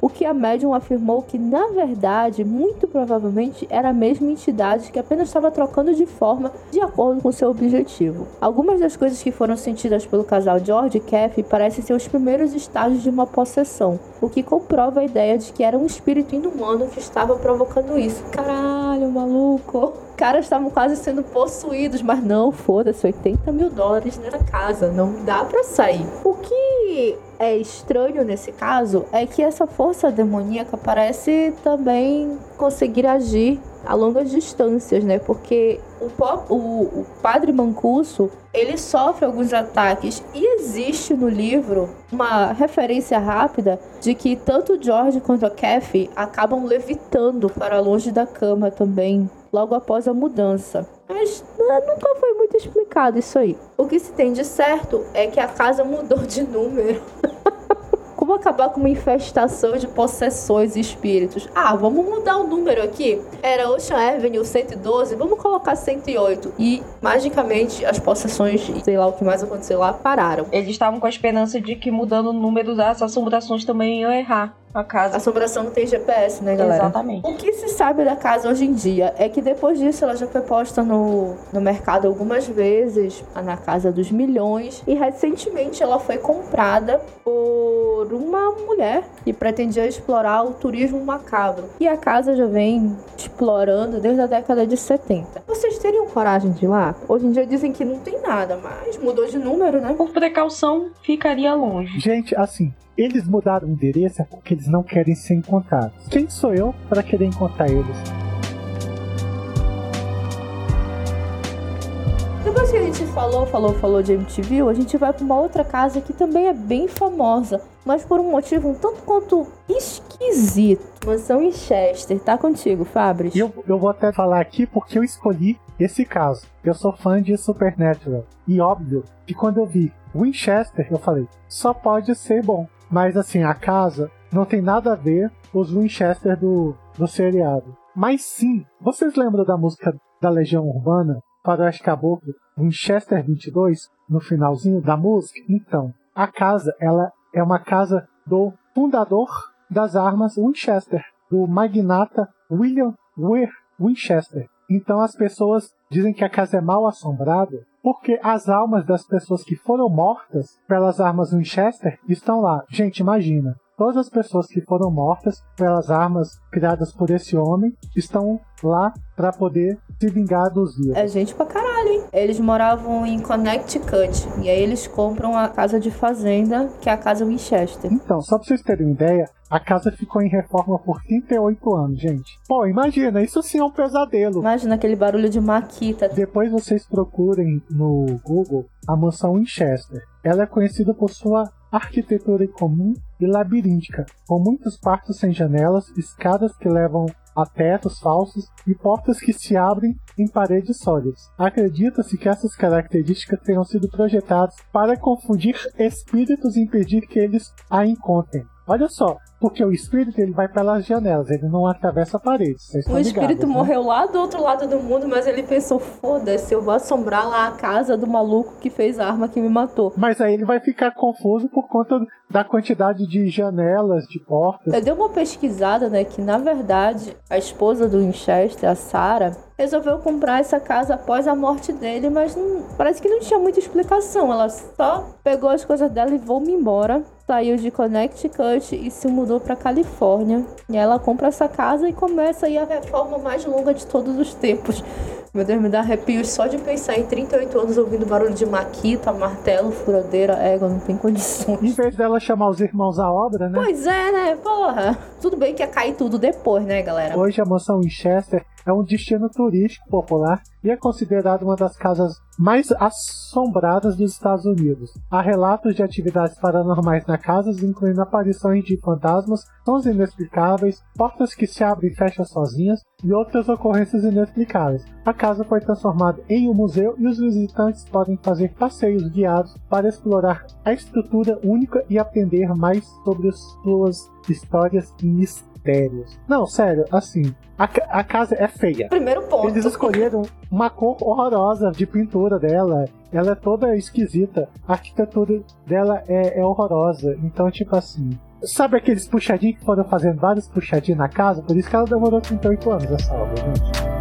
o que a médium afirmou que, na verdade, muito provavelmente era a mesma entidade que apenas estava trocando de forma de acordo com seu objetivo. Algumas das coisas que foram sentidas pelo casal George e Kathy parecem ser os primeiros estágios de uma possessão, o que comprova a ideia de que era um espírito inumano que estava provocando isso. Caralho, maluco! caras estavam quase sendo possuídos, mas não, foda-se, 80 mil dólares nessa casa, não dá para sair. O que é estranho nesse caso é que essa força demoníaca parece também conseguir agir a longas distâncias, né? Porque o, o, o padre Mancuso ele sofre alguns ataques e existe no livro uma referência rápida de que tanto George quanto a Kathy acabam levitando para longe da cama também logo após a mudança. Mas né, nunca foi muito explicado isso aí. O que se tem de certo é que a casa mudou de número. [laughs] Como acabar com uma infestação de possessões e espíritos? Ah, vamos mudar o número aqui. Era Ocean Avenue 112, vamos colocar 108. E magicamente as possessões, sei lá o que mais aconteceu lá, pararam. Eles estavam com a esperança de que mudando o número das assombrações também iam errar a casa. A assombração não tem GPS, né, galera? Exatamente. O que se sabe da casa hoje em dia é que depois disso ela já foi posta no, no mercado algumas vezes, na casa dos milhões, e recentemente ela foi comprada por uma mulher que pretendia explorar o turismo macabro. E a casa já vem explorando desde a década de 70. Vocês teriam coragem de ir lá? Hoje em dia dizem que não tem nada, mas mudou de número, né? Por precaução, ficaria longe. Gente, assim, eles mudaram o endereço porque eles não querem ser encontrados. Quem sou eu para querer encontrar eles? Depois que a gente falou, falou, falou de MTV, a gente vai para uma outra casa que também é bem famosa, mas por um motivo um tanto quanto esquisito. Mansão em Chester. Tá contigo, Fabris? Eu, eu vou até falar aqui porque eu escolhi esse caso. Eu sou fã de Supernatural. E óbvio que quando eu vi Winchester, eu falei, só pode ser bom. Mas assim, a casa não tem nada a ver com os Winchester do, do seriado. Mas sim, vocês lembram da música da Legião Urbana, Faroeste Caboclo, Winchester 22, no finalzinho da música? Então, a casa, ela é uma casa do fundador das armas Winchester, do magnata William Weir Winchester. Então as pessoas dizem que a casa é mal assombrada porque as almas das pessoas que foram mortas pelas armas Winchester estão lá. Gente, imagina. Todas as pessoas que foram mortas pelas armas criadas por esse homem estão lá para poder se vingar dos vivos. É gente pra caralho? Eles moravam em Connecticut e aí eles compram a casa de fazenda, que é a casa Winchester. Então, só pra vocês terem uma ideia, a casa ficou em reforma por 38 anos, gente. Pô, imagina, isso sim é um pesadelo. Imagina aquele barulho de maquita. Depois vocês procurem no Google a mansão Winchester. Ela é conhecida por sua arquitetura incomum e labiríntica, com muitos quartos sem janelas, escadas que levam a tetos falsos e portas que se abrem em paredes sólidas. Acredita-se que essas características tenham sido projetadas para confundir espíritos e impedir que eles a encontrem. Olha só, porque o espírito ele vai pelas janelas, ele não atravessa paredes. O espírito ligados, né? morreu né? lá do outro lado do mundo, mas ele pensou: foda-se, eu vou assombrar lá a casa do maluco que fez a arma que me matou. Mas aí ele vai ficar confuso por conta da quantidade de janelas, de portas. Eu dei uma pesquisada, né, que na verdade a esposa do Winchester, a Sarah, resolveu comprar essa casa após a morte dele, mas não, parece que não tinha muita explicação. Ela só pegou as coisas dela e vou-me embora. Saiu de Connecticut e se mudou para Califórnia. E ela compra essa casa e começa aí a reforma mais longa de todos os tempos. Meu Deus, me dá arrepios só de pensar em 38 anos ouvindo barulho de maquita, martelo, furadeira, égua, não tem condições. Em vez dela chamar os irmãos à obra, né? Pois é, né? Porra. Tudo bem que ia cair tudo depois, né, galera? Hoje a mansão Winchester é um destino turístico popular e é considerado uma das casas mais assombradas dos Estados Unidos. Há relatos de atividades paranormais na casa, incluindo aparições de fantasmas, sons inexplicáveis, portas que se abrem e fecham sozinhas e outras ocorrências inexplicáveis. A casa foi transformada em um museu e os visitantes podem fazer passeios guiados para explorar a estrutura única e aprender mais sobre suas histórias e mistérios. Não, sério, assim, a, a casa é feia. Primeiro ponto. Eles escolheram uma cor horrorosa de pintura dela. Ela é toda esquisita. A arquitetura dela é, é horrorosa. Então, tipo assim. Sabe aqueles puxadinhos que foram fazendo vários puxadinhos na casa? Por isso que ela demorou 38 anos essa obra, gente.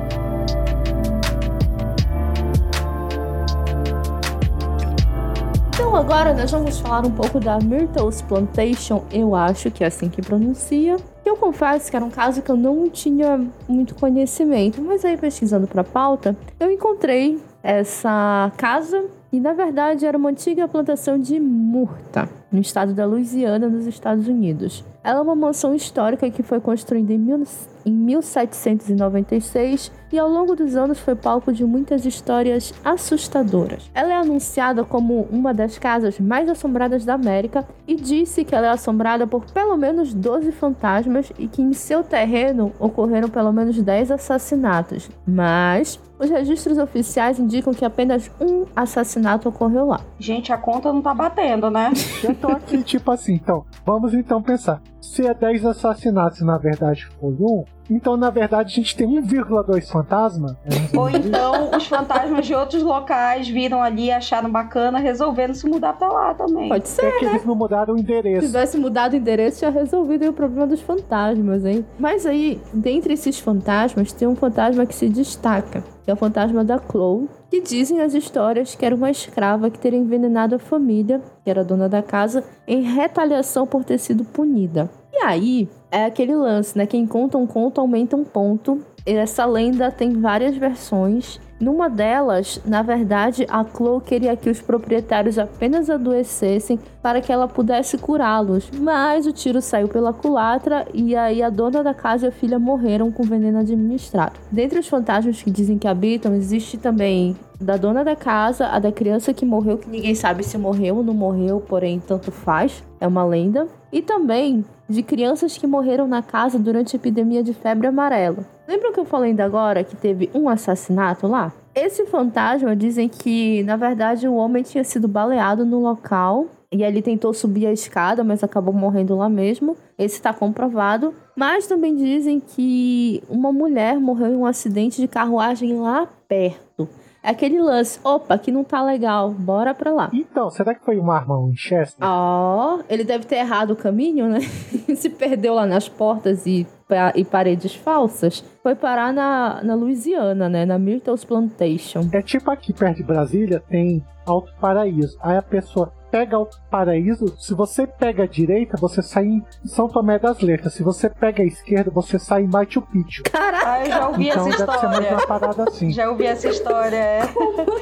Então agora nós vamos falar um pouco da Myrtle's Plantation, eu acho que é assim que pronuncia. Eu confesso que era um caso que eu não tinha muito conhecimento, mas aí pesquisando para a pauta, eu encontrei essa casa e na verdade era uma antiga plantação de murta. No estado da Louisiana, nos Estados Unidos. Ela é uma mansão histórica que foi construída em, mil, em 1796 e ao longo dos anos foi palco de muitas histórias assustadoras. Ela é anunciada como uma das casas mais assombradas da América e disse que ela é assombrada por pelo menos 12 fantasmas e que em seu terreno ocorreram pelo menos 10 assassinatos. Mas os registros oficiais indicam que apenas um assassinato ocorreu lá. Gente, a conta não tá batendo, né? [laughs] Tô aqui, tipo assim, então, vamos então pensar. Se é 10 assassinatos na verdade foi um, então na verdade a gente tem 1,2 fantasma. É Ou então os fantasmas de outros locais viram ali, acharam bacana, resolveram se mudar pra lá também. Pode ser. É que né? eles não mudaram o endereço. Se tivesse mudado o endereço, tinha resolvido o problema dos fantasmas, hein? Mas aí, dentre esses fantasmas, tem um fantasma que se destaca, que é o fantasma da Chloe, que dizem as histórias que era uma escrava que teria envenenado a família, que era dona da casa, em retaliação por ter sido punida. E aí, é aquele lance, né? Quem conta um conto aumenta um ponto. Essa lenda tem várias versões. Numa delas, na verdade, a Chloe queria que os proprietários apenas adoecessem para que ela pudesse curá-los, mas o tiro saiu pela culatra e aí a dona da casa e a filha morreram com veneno administrado. Dentre os fantasmas que dizem que habitam, existe também da dona da casa, a da criança que morreu, que ninguém sabe se morreu ou não morreu, porém tanto faz, é uma lenda. E também de crianças que morreram na casa durante a epidemia de febre amarela. Lembram que eu falei ainda agora que teve um assassinato lá? Esse fantasma dizem que, na verdade, o homem tinha sido baleado no local e ele tentou subir a escada, mas acabou morrendo lá mesmo. Esse está comprovado. Mas também dizem que uma mulher morreu em um acidente de carruagem lá perto. É aquele lance, opa, que não tá legal, bora pra lá. Então, será que foi uma arma Winchester? Ó, oh, ele deve ter errado o caminho, né? [laughs] Se perdeu lá nas portas e, e paredes falsas. Foi parar na, na Louisiana, né? Na Myrtle's Plantation. É tipo aqui perto de Brasília, tem Alto Paraíso. Aí a pessoa pega o paraíso, se você pega a direita, você sai em São Tomé das Letras. Se você pega a esquerda, você sai em Machu Picchu. Caraca! Ah, eu já ouvi então, essa deve história. Ser mais uma parada assim. Já ouvi essa história, é.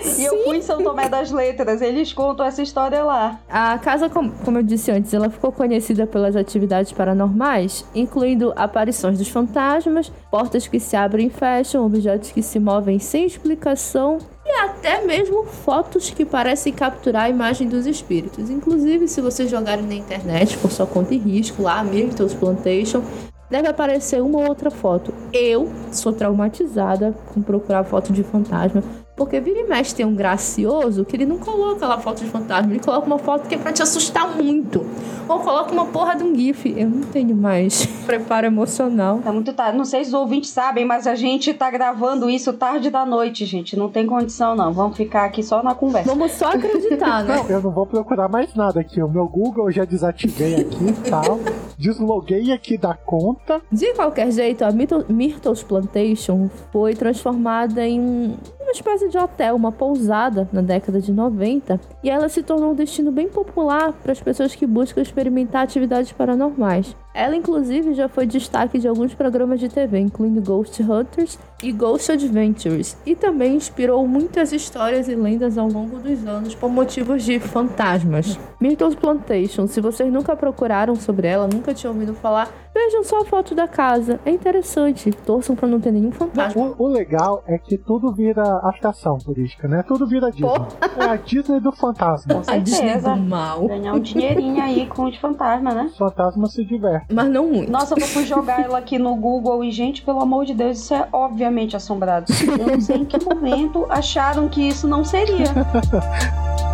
Assim? E eu fui em São Tomé das Letras, eles contam essa história lá. A casa, como eu disse antes, ela ficou conhecida pelas atividades paranormais, incluindo aparições dos fantasmas, portas que se abrem e fecham, objetos que se movem sem explicação e até mesmo fotos que parecem capturar a imagem dos espíritos. Inclusive, se vocês jogarem na internet por sua conta e risco lá, Myrtles Plantation, deve aparecer uma ou outra foto. Eu sou traumatizada com procurar foto de fantasma. Porque vira e mexe tem um gracioso que ele não coloca lá foto de fantasma, ele coloca uma foto que é pra te assustar muito. Ou coloca uma porra de um GIF. Eu não tenho mais [laughs] preparo emocional. Tá muito tarde. Não sei se os ouvintes sabem, mas a gente tá gravando isso tarde da noite, gente. Não tem condição, não. Vamos ficar aqui só na conversa. Vamos só acreditar, né? Não, eu não vou procurar mais nada aqui. O meu Google eu já desativei aqui e tal. Desloguei aqui da conta. De qualquer jeito, a Myrtle's Plantation foi transformada em um espécie de hotel, uma pousada na década de 90, e ela se tornou um destino bem popular para as pessoas que buscam experimentar atividades paranormais. Ela, inclusive, já foi destaque de alguns programas de TV, incluindo Ghost Hunters e Ghost Adventures, e também inspirou muitas histórias e lendas ao longo dos anos por motivos de fantasmas. Myrtle's Plantation, se vocês nunca procuraram sobre ela, nunca tinham ouvido falar, vejam só a foto da casa, é interessante, torçam para não ter nenhum fantasma. O, o, legal é que tudo vira atração turística, né? Tudo vira Disney. Pô. É a Disney do fantasma. Com certeza. A Disney do mal. Ganhar um dinheirinho aí com os fantasmas, né? Os fantasmas se divertem. Mas não muito. Nossa, eu fui jogar ela aqui no Google e, gente, pelo amor de Deus, isso é obviamente assombrado. Eu não sei em que momento acharam que isso não seria. [laughs]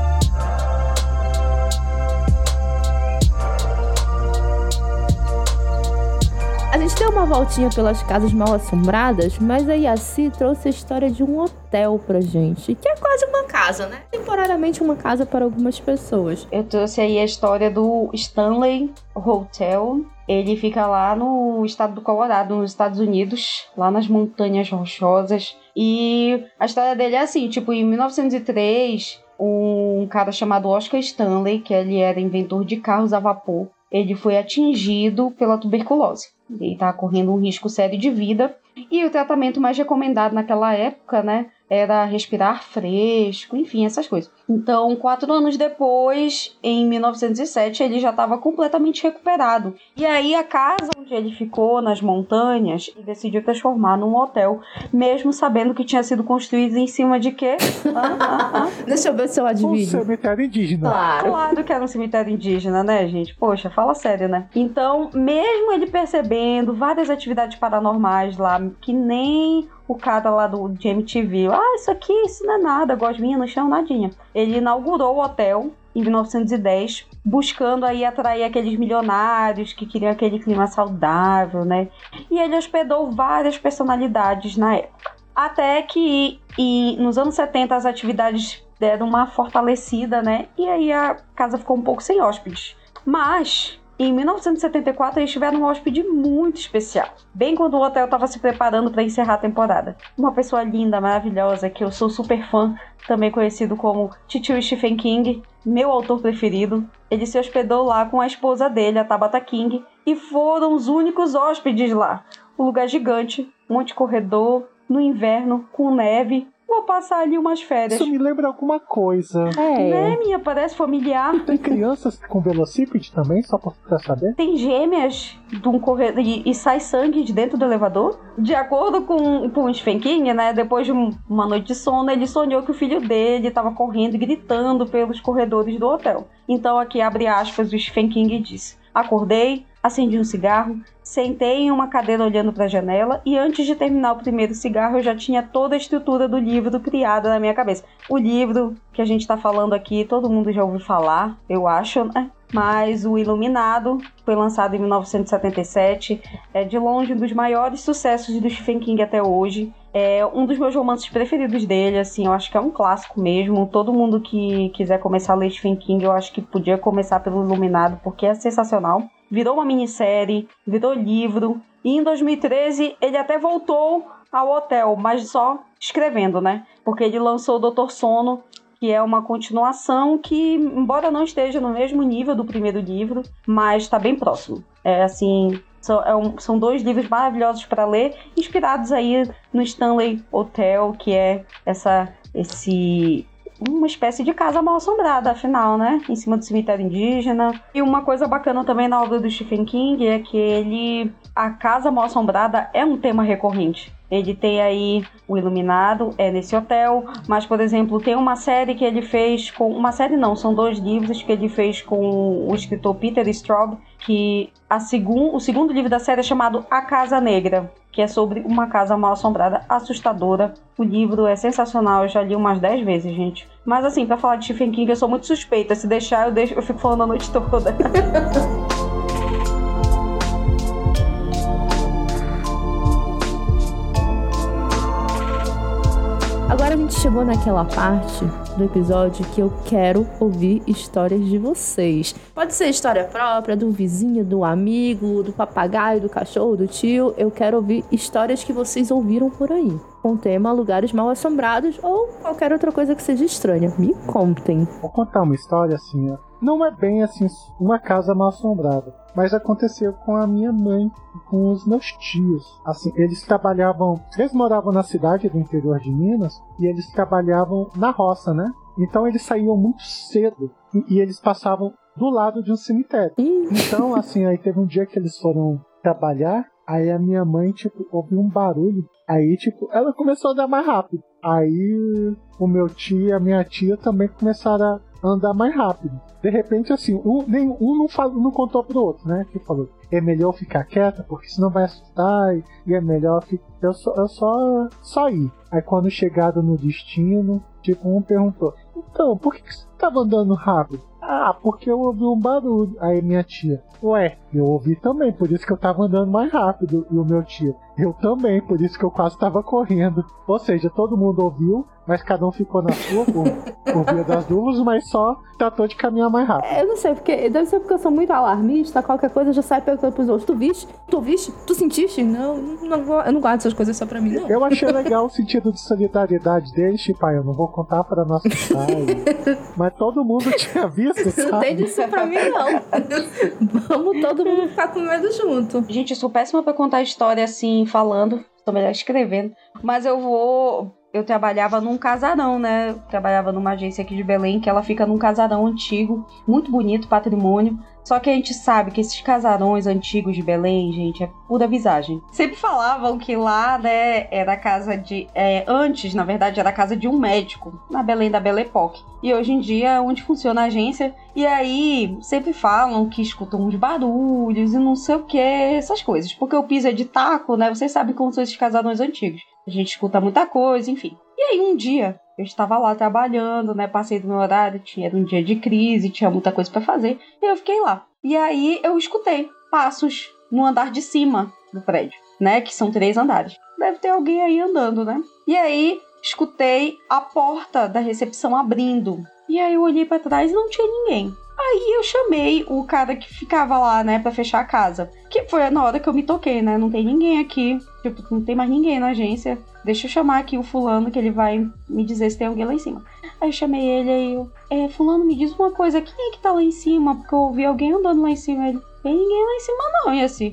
A gente deu uma voltinha pelas casas mal assombradas, mas a Yassi trouxe a história de um hotel pra gente, que é quase uma casa, né? Temporariamente uma casa para algumas pessoas. Eu trouxe aí a história do Stanley Hotel. Ele fica lá no estado do Colorado, nos Estados Unidos, lá nas montanhas rochosas. E a história dele é assim, tipo, em 1903, um cara chamado Oscar Stanley, que ele era inventor de carros a vapor, ele foi atingido pela tuberculose. Ele está correndo um risco sério de vida. E o tratamento mais recomendado naquela época, né, era respirar fresco, enfim, essas coisas. Então, quatro anos depois, em 1907, ele já estava completamente recuperado. E aí, a casa onde ele ficou, nas montanhas, ele decidiu transformar num hotel, mesmo sabendo que tinha sido construído em cima de quê? Ah, ah, ah. Deixa eu ver se eu adivinho. Um cemitério indígena. Claro. Claro que era um cemitério indígena, né, gente? Poxa, fala sério, né? Então, mesmo ele percebendo várias atividades paranormais lá, que nem o cara lá do de MTV, ah, isso aqui, isso não é nada, gosminha no chão, nadinha. Ele inaugurou o hotel em 1910, buscando aí atrair aqueles milionários que queriam aquele clima saudável, né? E ele hospedou várias personalidades na época. Até que e, nos anos 70 as atividades deram uma fortalecida, né? E aí a casa ficou um pouco sem hóspedes. Mas em 1974, eles tiveram um hóspede muito especial, bem quando o hotel estava se preparando para encerrar a temporada. Uma pessoa linda, maravilhosa, que eu sou super fã, também conhecido como Titio Stephen King, meu autor preferido. Ele se hospedou lá com a esposa dele, a Tabata King, e foram os únicos hóspedes lá. Um lugar gigante, monte de corredor, no inverno, com neve, Vou passar ali umas férias. Isso me lembra alguma coisa. É. Né, minha? Parece familiar. Tem crianças com velocípede também, só pra, saber? Tem gêmeas de um corredor e, e sai sangue de dentro do elevador. De acordo com, com o Stephen King, né? Depois de um- uma noite de sono, ele sonhou que o filho dele estava correndo e gritando pelos corredores do hotel. Então aqui abre aspas, o Stephen King disse: Acordei, acendi um cigarro, sentei em uma cadeira olhando para a janela e antes de terminar o primeiro cigarro eu já tinha toda a estrutura do livro criada na minha cabeça. O livro que a gente está falando aqui, todo mundo já ouviu falar, eu acho, né? Mas o Iluminado foi lançado em 1977, é de longe um dos maiores sucessos do Stephen King até hoje. É um dos meus romances preferidos dele, assim, eu acho que é um clássico mesmo. Todo mundo que quiser começar a ler Stephen King, eu acho que podia começar pelo Iluminado, porque é sensacional. Virou uma minissérie, virou livro, e em 2013 ele até voltou ao hotel, mas só escrevendo, né? Porque ele lançou o Doutor Sono, que é uma continuação que, embora não esteja no mesmo nível do primeiro livro, mas está bem próximo. É assim, são, é um- são dois livros maravilhosos para ler, inspirados aí no Stanley Hotel, que é essa esse uma espécie de casa mal assombrada, afinal, né? Em cima do cemitério indígena. E uma coisa bacana também na obra do Stephen King é que ele. A casa mal assombrada é um tema recorrente. Ele tem aí o Iluminado, é nesse hotel, mas, por exemplo, tem uma série que ele fez com. Uma série não, são dois livros que ele fez com o escritor Peter Straub, que a segun, o segundo livro da série é chamado A Casa Negra, que é sobre uma casa mal assombrada, assustadora. O livro é sensacional, eu já li umas 10 vezes, gente. Mas assim, pra falar de Stephen King, eu sou muito suspeita. Se deixar, eu, deixo, eu fico falando a noite toda. [laughs] gente chegou naquela parte do episódio que eu quero ouvir histórias de vocês. Pode ser história própria, do vizinho, do amigo, do papagaio, do cachorro, do tio. Eu quero ouvir histórias que vocês ouviram por aí. Com tema lugares mal assombrados ou qualquer outra coisa que seja estranha. Me contem. Vou contar uma história assim. Não é bem assim uma casa mal assombrada, mas aconteceu com a minha mãe e com os meus tios. Assim, eles trabalhavam, eles moravam na cidade do interior de Minas e eles trabalhavam na roça, né? Então eles saíam muito cedo e, e eles passavam do lado de um cemitério. Então, assim, aí teve um dia que eles foram trabalhar, aí a minha mãe, tipo, ouviu um barulho. Aí, tipo, ela começou a andar mais rápido. Aí o meu tio e a minha tia também começaram a andar mais rápido. De repente, assim, um, nem, um não, falou, não contou pro outro, né? Que falou, é melhor ficar quieta, porque senão vai assustar, e, é melhor ficar. Eu só, eu só. Aí quando chegaram no destino, tipo, um perguntou, então, por que, que você tava andando rápido? Ah, porque eu ouvi um barulho. Aí minha tia, ué, eu ouvi também, por isso que eu tava andando mais rápido. E o meu tio, eu também, por isso que eu quase tava correndo. Ou seja, todo mundo ouviu, mas cada um ficou na sua por, por via das dúvidas, mas só tratou de caminhar mais rápido. eu não sei, porque deve ser porque eu sou muito alarmista, qualquer coisa já sai perguntando pros outros. Tu viste? Tu viste? Tu sentiste? Não, não, vou- eu não guardo essas coisas só pra mim, não. Eu achei [laughs] legal o sentido de solidariedade deles, tipo, ah, eu não vou contar para nossa pai. [laughs] mas todo mundo tinha visto, Não tem sabe? disso pra mim, não. [laughs] Vamos todo mundo ficar com medo junto. Gente, eu sou péssima pra contar história assim, falando. Tô melhor escrevendo. Mas eu vou eu trabalhava num casarão, né? Trabalhava numa agência aqui de Belém, que ela fica num casarão antigo, muito bonito, patrimônio. Só que a gente sabe que esses casarões antigos de Belém, gente, é pura visagem. Sempre falavam que lá, né, era casa de. É, antes, na verdade, era casa de um médico, na Belém da Belle Époque. E hoje em dia é onde funciona a agência. E aí, sempre falam que escutam uns barulhos e não sei o que, essas coisas. Porque o piso é de taco, né? Vocês sabem como são esses casarões antigos. A gente escuta muita coisa, enfim. E aí, um dia, eu estava lá trabalhando, né? Passei do meu horário, tinha era um dia de crise, tinha muita coisa para fazer. E eu fiquei lá. E aí eu escutei passos no andar de cima do prédio, né? Que são três andares. Deve ter alguém aí andando, né? E aí escutei a porta da recepção abrindo. E aí eu olhei para trás e não tinha ninguém. Aí eu chamei o cara que ficava lá, né, para fechar a casa. Que foi na hora que eu me toquei, né? Não tem ninguém aqui. Tipo, não tem mais ninguém na agência. Deixa eu chamar aqui o fulano que ele vai me dizer se tem alguém lá em cima. Aí eu chamei ele aí eu, é, fulano, me diz uma coisa, quem é que tá lá em cima? Porque eu ouvi alguém andando lá em cima. Ele, tem ninguém lá em cima não, e assim.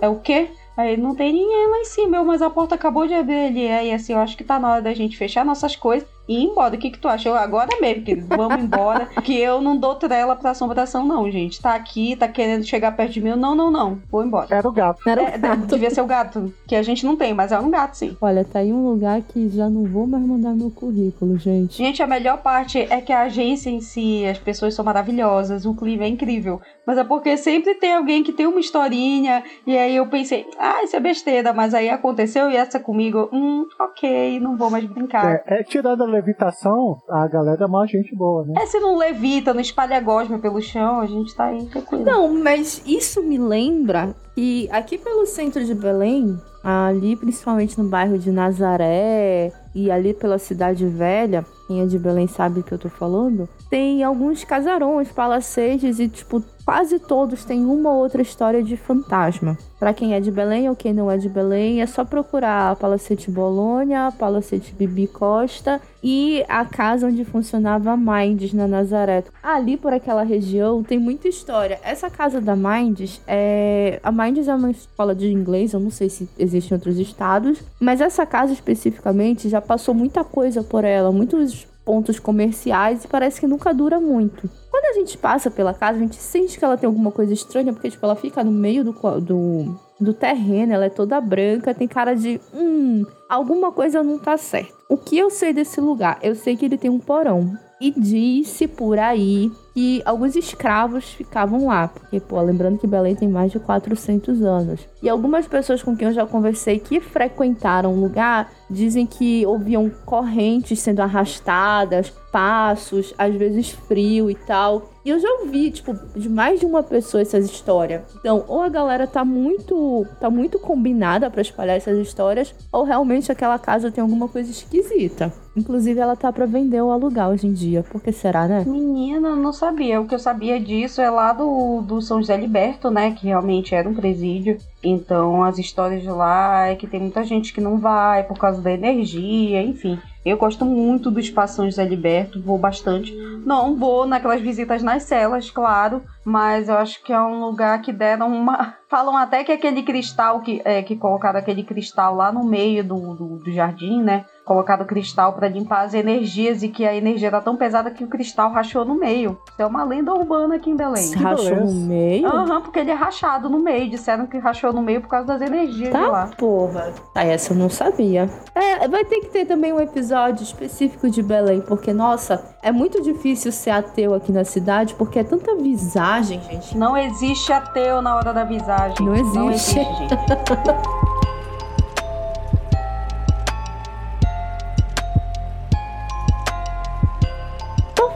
é, é o quê? Aí não tem ninguém lá em cima, eu, mas a porta acabou de abrir ali. Aí assim, eu acho que tá na hora da gente fechar nossas coisas ir embora. O que, que tu acha? Eu, agora mesmo, querido, vamos embora. [laughs] que eu não dou trela pra assombração, não, gente. Tá aqui, tá querendo chegar perto de mim. Não, não, não. Vou embora. Era o gato. Era o É, gato. devia ser o gato, que a gente não tem, mas é um gato, sim. Olha, tá aí um lugar que já não vou mais mandar meu currículo, gente. Gente, a melhor parte é que a agência em si, as pessoas são maravilhosas, o clima é incrível. Mas é porque sempre tem alguém que tem uma historinha, e aí eu pensei, ah, isso é besteira, mas aí aconteceu e essa comigo, hum, ok, não vou mais brincar. É, é, tirando a levitação, a galera é uma gente boa, né? É, se não levita, não espalha gosma pelo chão, a gente tá aí tranquilo. Não, mas isso me lembra que aqui pelo centro de Belém, ali principalmente no bairro de Nazaré e ali pela cidade velha, quem é de Belém sabe o que eu tô falando, tem alguns casarões, palacetes e tipo quase todos têm uma ou outra história de fantasma. Pra quem é de Belém ou quem não é de Belém, é só procurar a Palacete Bolônia, a Palacete Bibi Costa e a casa onde funcionava a Minds na Nazaré. Ali por aquela região tem muita história. Essa casa da Minds é. A Minds é uma escola de inglês, eu não sei se existe em outros estados, mas essa casa especificamente já passou muita coisa por ela, muitos pontos comerciais e parece que nunca dura muito. Quando a gente passa pela casa, a gente sente que ela tem alguma coisa estranha, porque tipo, ela fica no meio do, do, do terreno, ela é toda branca, tem cara de. Hum, alguma coisa não tá certa. O que eu sei desse lugar? Eu sei que ele tem um porão. E disse por aí que alguns escravos ficavam lá. Porque, pô, lembrando que Belém tem mais de 400 anos. E algumas pessoas com quem eu já conversei que frequentaram o lugar dizem que ouviam correntes sendo arrastadas, passos, às vezes frio e tal. E eu já ouvi, tipo, de mais de uma pessoa essas histórias. Então, ou a galera tá muito, tá muito combinada pra espalhar essas histórias, ou realmente aquela casa tem alguma coisa esquisita. Inclusive, ela tá pra vender ou alugar hoje em dia. Por que será, né? Menina, não sabia. O que eu sabia disso é lá do, do São José Liberto, né? Que realmente era um presídio. Então, as histórias de lá é que tem muita gente que não vai por causa da energia, enfim. Eu gosto muito do Espaço São José Liberto, vou bastante. Não vou naquelas visitas nas celas, claro, mas eu acho que é um lugar que deram uma. [laughs] Falam até que aquele cristal que, é, que colocaram aquele cristal lá no meio do, do, do jardim, né? Colocado cristal para limpar as energias e que a energia era tão pesada que o cristal rachou no meio. Isso é uma lenda urbana aqui em Belém. Rachou no beleza. meio? Aham, porque ele é rachado no meio. Disseram que rachou no meio por causa das energias de Tá, lá. porra. Ah, essa eu não sabia. É, vai ter que ter também um episódio específico de Belém, porque, nossa, é muito difícil ser ateu aqui na cidade, porque é tanta visagem, gente. Não existe ateu na hora da visagem. Não Não existe. existe, gente. [laughs]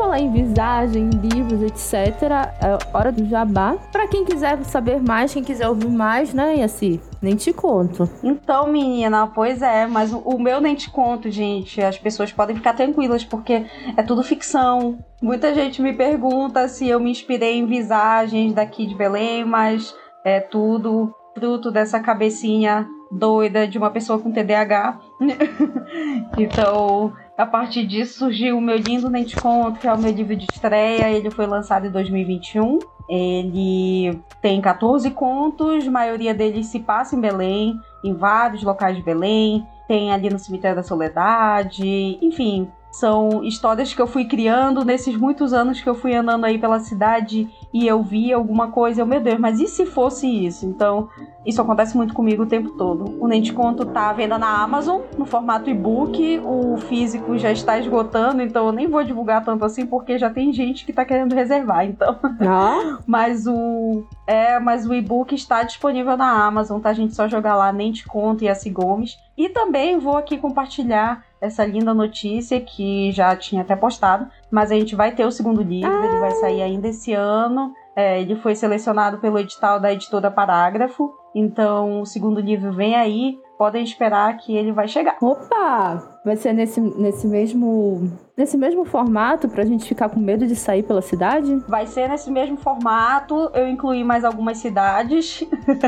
falar em visagem, livros, etc., é hora do jabá. Pra quem quiser saber mais, quem quiser ouvir mais, né, e assim, nem te conto. Então, menina, pois é, mas o meu nem te conto, gente. As pessoas podem ficar tranquilas, porque é tudo ficção. Muita gente me pergunta se eu me inspirei em visagens daqui de Belém, mas é tudo fruto dessa cabecinha doida de uma pessoa com TDAH. [laughs] então, a partir disso surgiu o meu lindo Nem Te Conto, que é o meu livro de estreia. Ele foi lançado em 2021. Ele tem 14 contos, a maioria deles se passa em Belém, em vários locais de Belém. Tem ali no Cemitério da Soledade, enfim, são histórias que eu fui criando nesses muitos anos que eu fui andando aí pela cidade e eu vi alguma coisa, eu, meu Deus, mas e se fosse isso? Então, isso acontece muito comigo o tempo todo. O Nem Te Conto tá à venda na Amazon, no formato e-book, o físico já está esgotando, então eu nem vou divulgar tanto assim, porque já tem gente que tá querendo reservar, então. Ah. [laughs] mas o. É, mas o e-book está disponível na Amazon, tá? A gente só jogar lá Nem Te Conto e Assi Gomes. E também vou aqui compartilhar essa linda notícia que já tinha até postado, mas a gente vai ter o segundo livro, ah. ele vai sair ainda esse ano. É, ele foi selecionado pelo edital da editora Parágrafo, então o segundo livro vem aí podem esperar que ele vai chegar. Opa! Vai ser nesse, nesse mesmo nesse mesmo formato pra gente ficar com medo de sair pela cidade? Vai ser nesse mesmo formato. Eu incluí mais algumas cidades.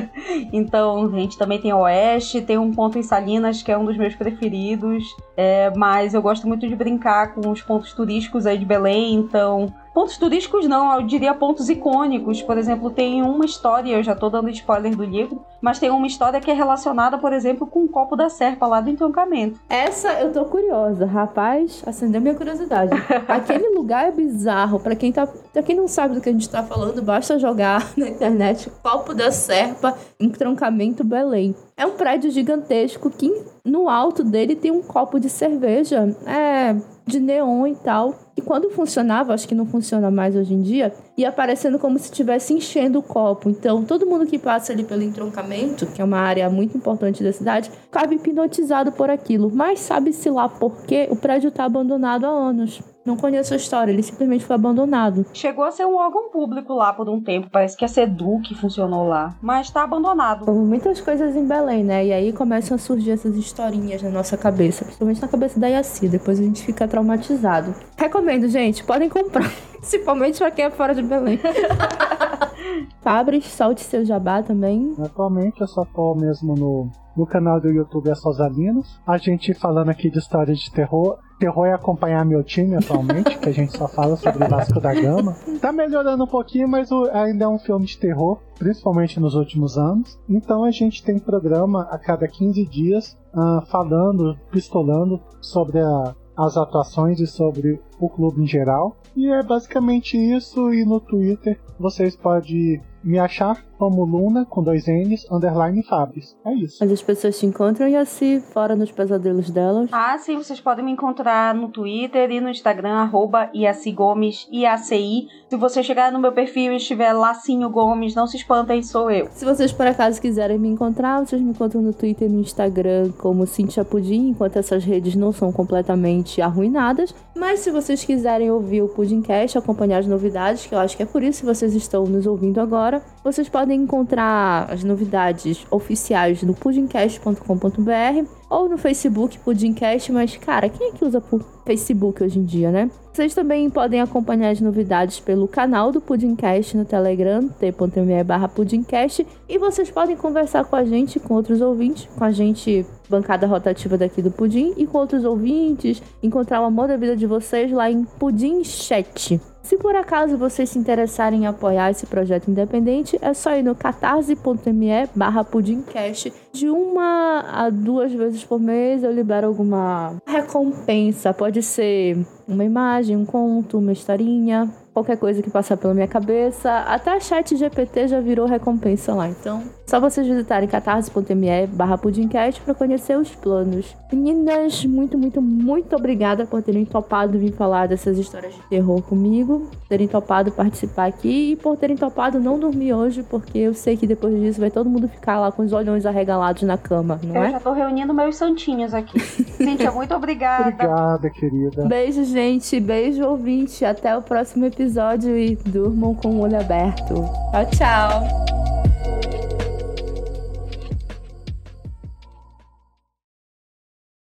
[laughs] então, a gente também tem Oeste, tem um ponto em Salinas que é um dos meus preferidos. É, mas eu gosto muito de brincar com os pontos turísticos aí de Belém, então Pontos turísticos não, eu diria pontos icônicos. Por exemplo, tem uma história, eu já tô dando spoiler do livro, mas tem uma história que é relacionada, por exemplo, com o copo da serpa lá do entroncamento. Essa eu tô curiosa, rapaz, acendeu minha curiosidade. [laughs] Aquele lugar é bizarro, para quem tá, para quem não sabe do que a gente tá falando, basta jogar [laughs] na internet copo da serpa, entroncamento Belém. É um prédio gigantesco que no alto dele tem um copo de cerveja. É de neon e tal. E quando funcionava, acho que não funciona mais hoje em dia, ia aparecendo como se estivesse enchendo o copo. Então, todo mundo que passa ali pelo entroncamento, que é uma área muito importante da cidade, ficava hipnotizado por aquilo. Mas sabe-se lá por quê? O prédio está abandonado há anos. Não conheço a história, ele simplesmente foi abandonado. Chegou a ser um órgão público lá por um tempo, parece que a Sedu que funcionou lá, mas tá abandonado. Houve muitas coisas em Belém, né? E aí começam a surgir essas historinhas na nossa cabeça, principalmente na cabeça da Yaci, depois a gente fica traumatizado. Recomendo, gente, podem comprar, [laughs] principalmente pra quem é fora de Belém. [laughs] Fabris, solte seu jabá também. Atualmente eu só tô mesmo no, no canal do YouTube É Sozalinos. A gente falando aqui de história de terror terror é acompanhar meu time atualmente, que a gente só fala sobre Vasco da Gama. Tá melhorando um pouquinho, mas ainda é um filme de terror, principalmente nos últimos anos. Então a gente tem programa a cada 15 dias uh, falando, pistolando sobre a, as atuações e sobre o clube em geral. E é basicamente isso. E no Twitter vocês podem me achar como Luna, com dois N's, underline Fabris. É isso. Mas as pessoas te encontram e assim, fora nos pesadelos delas? Ah, sim, vocês podem me encontrar no Twitter e no Instagram, arroba Iaci Gomes, IACI. Se você chegar no meu perfil e estiver Lacinho Gomes, não se espantem, sou eu. Se vocês por acaso quiserem me encontrar, vocês me encontram no Twitter e no Instagram como Cintia Pudim, enquanto essas redes não são completamente arruinadas. Mas se vocês quiserem ouvir o Pudimcast, acompanhar as novidades, que eu acho que é por isso que vocês estão nos ouvindo agora, vocês podem encontrar as novidades oficiais no pudimcast.com.br ou no Facebook Pudimcast, mas cara, quem é que usa Facebook hoje em dia, né? Vocês também podem acompanhar as novidades pelo canal do Pudimcast no Telegram, t.me barra Pudimcast, e vocês podem conversar com a gente, com outros ouvintes, com a gente, bancada rotativa daqui do Pudim, e com outros ouvintes, encontrar o amor da vida de vocês lá em Pudim Chat. Se por acaso vocês se interessarem em apoiar esse projeto independente, é só ir no catarse.me barra pudimcast. De uma a duas vezes por mês eu libero alguma recompensa. Pode ser uma imagem, um conto, uma historinha, qualquer coisa que passar pela minha cabeça. Até chat GPT já virou recompensa lá. Então, só vocês visitarem catarse.me barra pudimcast para conhecer os planos. Meninas, muito, muito, muito obrigada por terem topado vir falar dessas histórias de terror comigo, terem topado participar aqui e por terem topado não dormir hoje, porque eu sei que depois disso vai todo mundo ficar lá com os olhões arregalados na cama, não eu é? Eu já tô reunindo meus santinhos aqui. [laughs] Cíntia, muito obrigada. Obrigada, querida. Beijo, gente. Beijo, ouvinte. Até o próximo episódio episódio e durmam com o olho aberto. Tchau, tchau!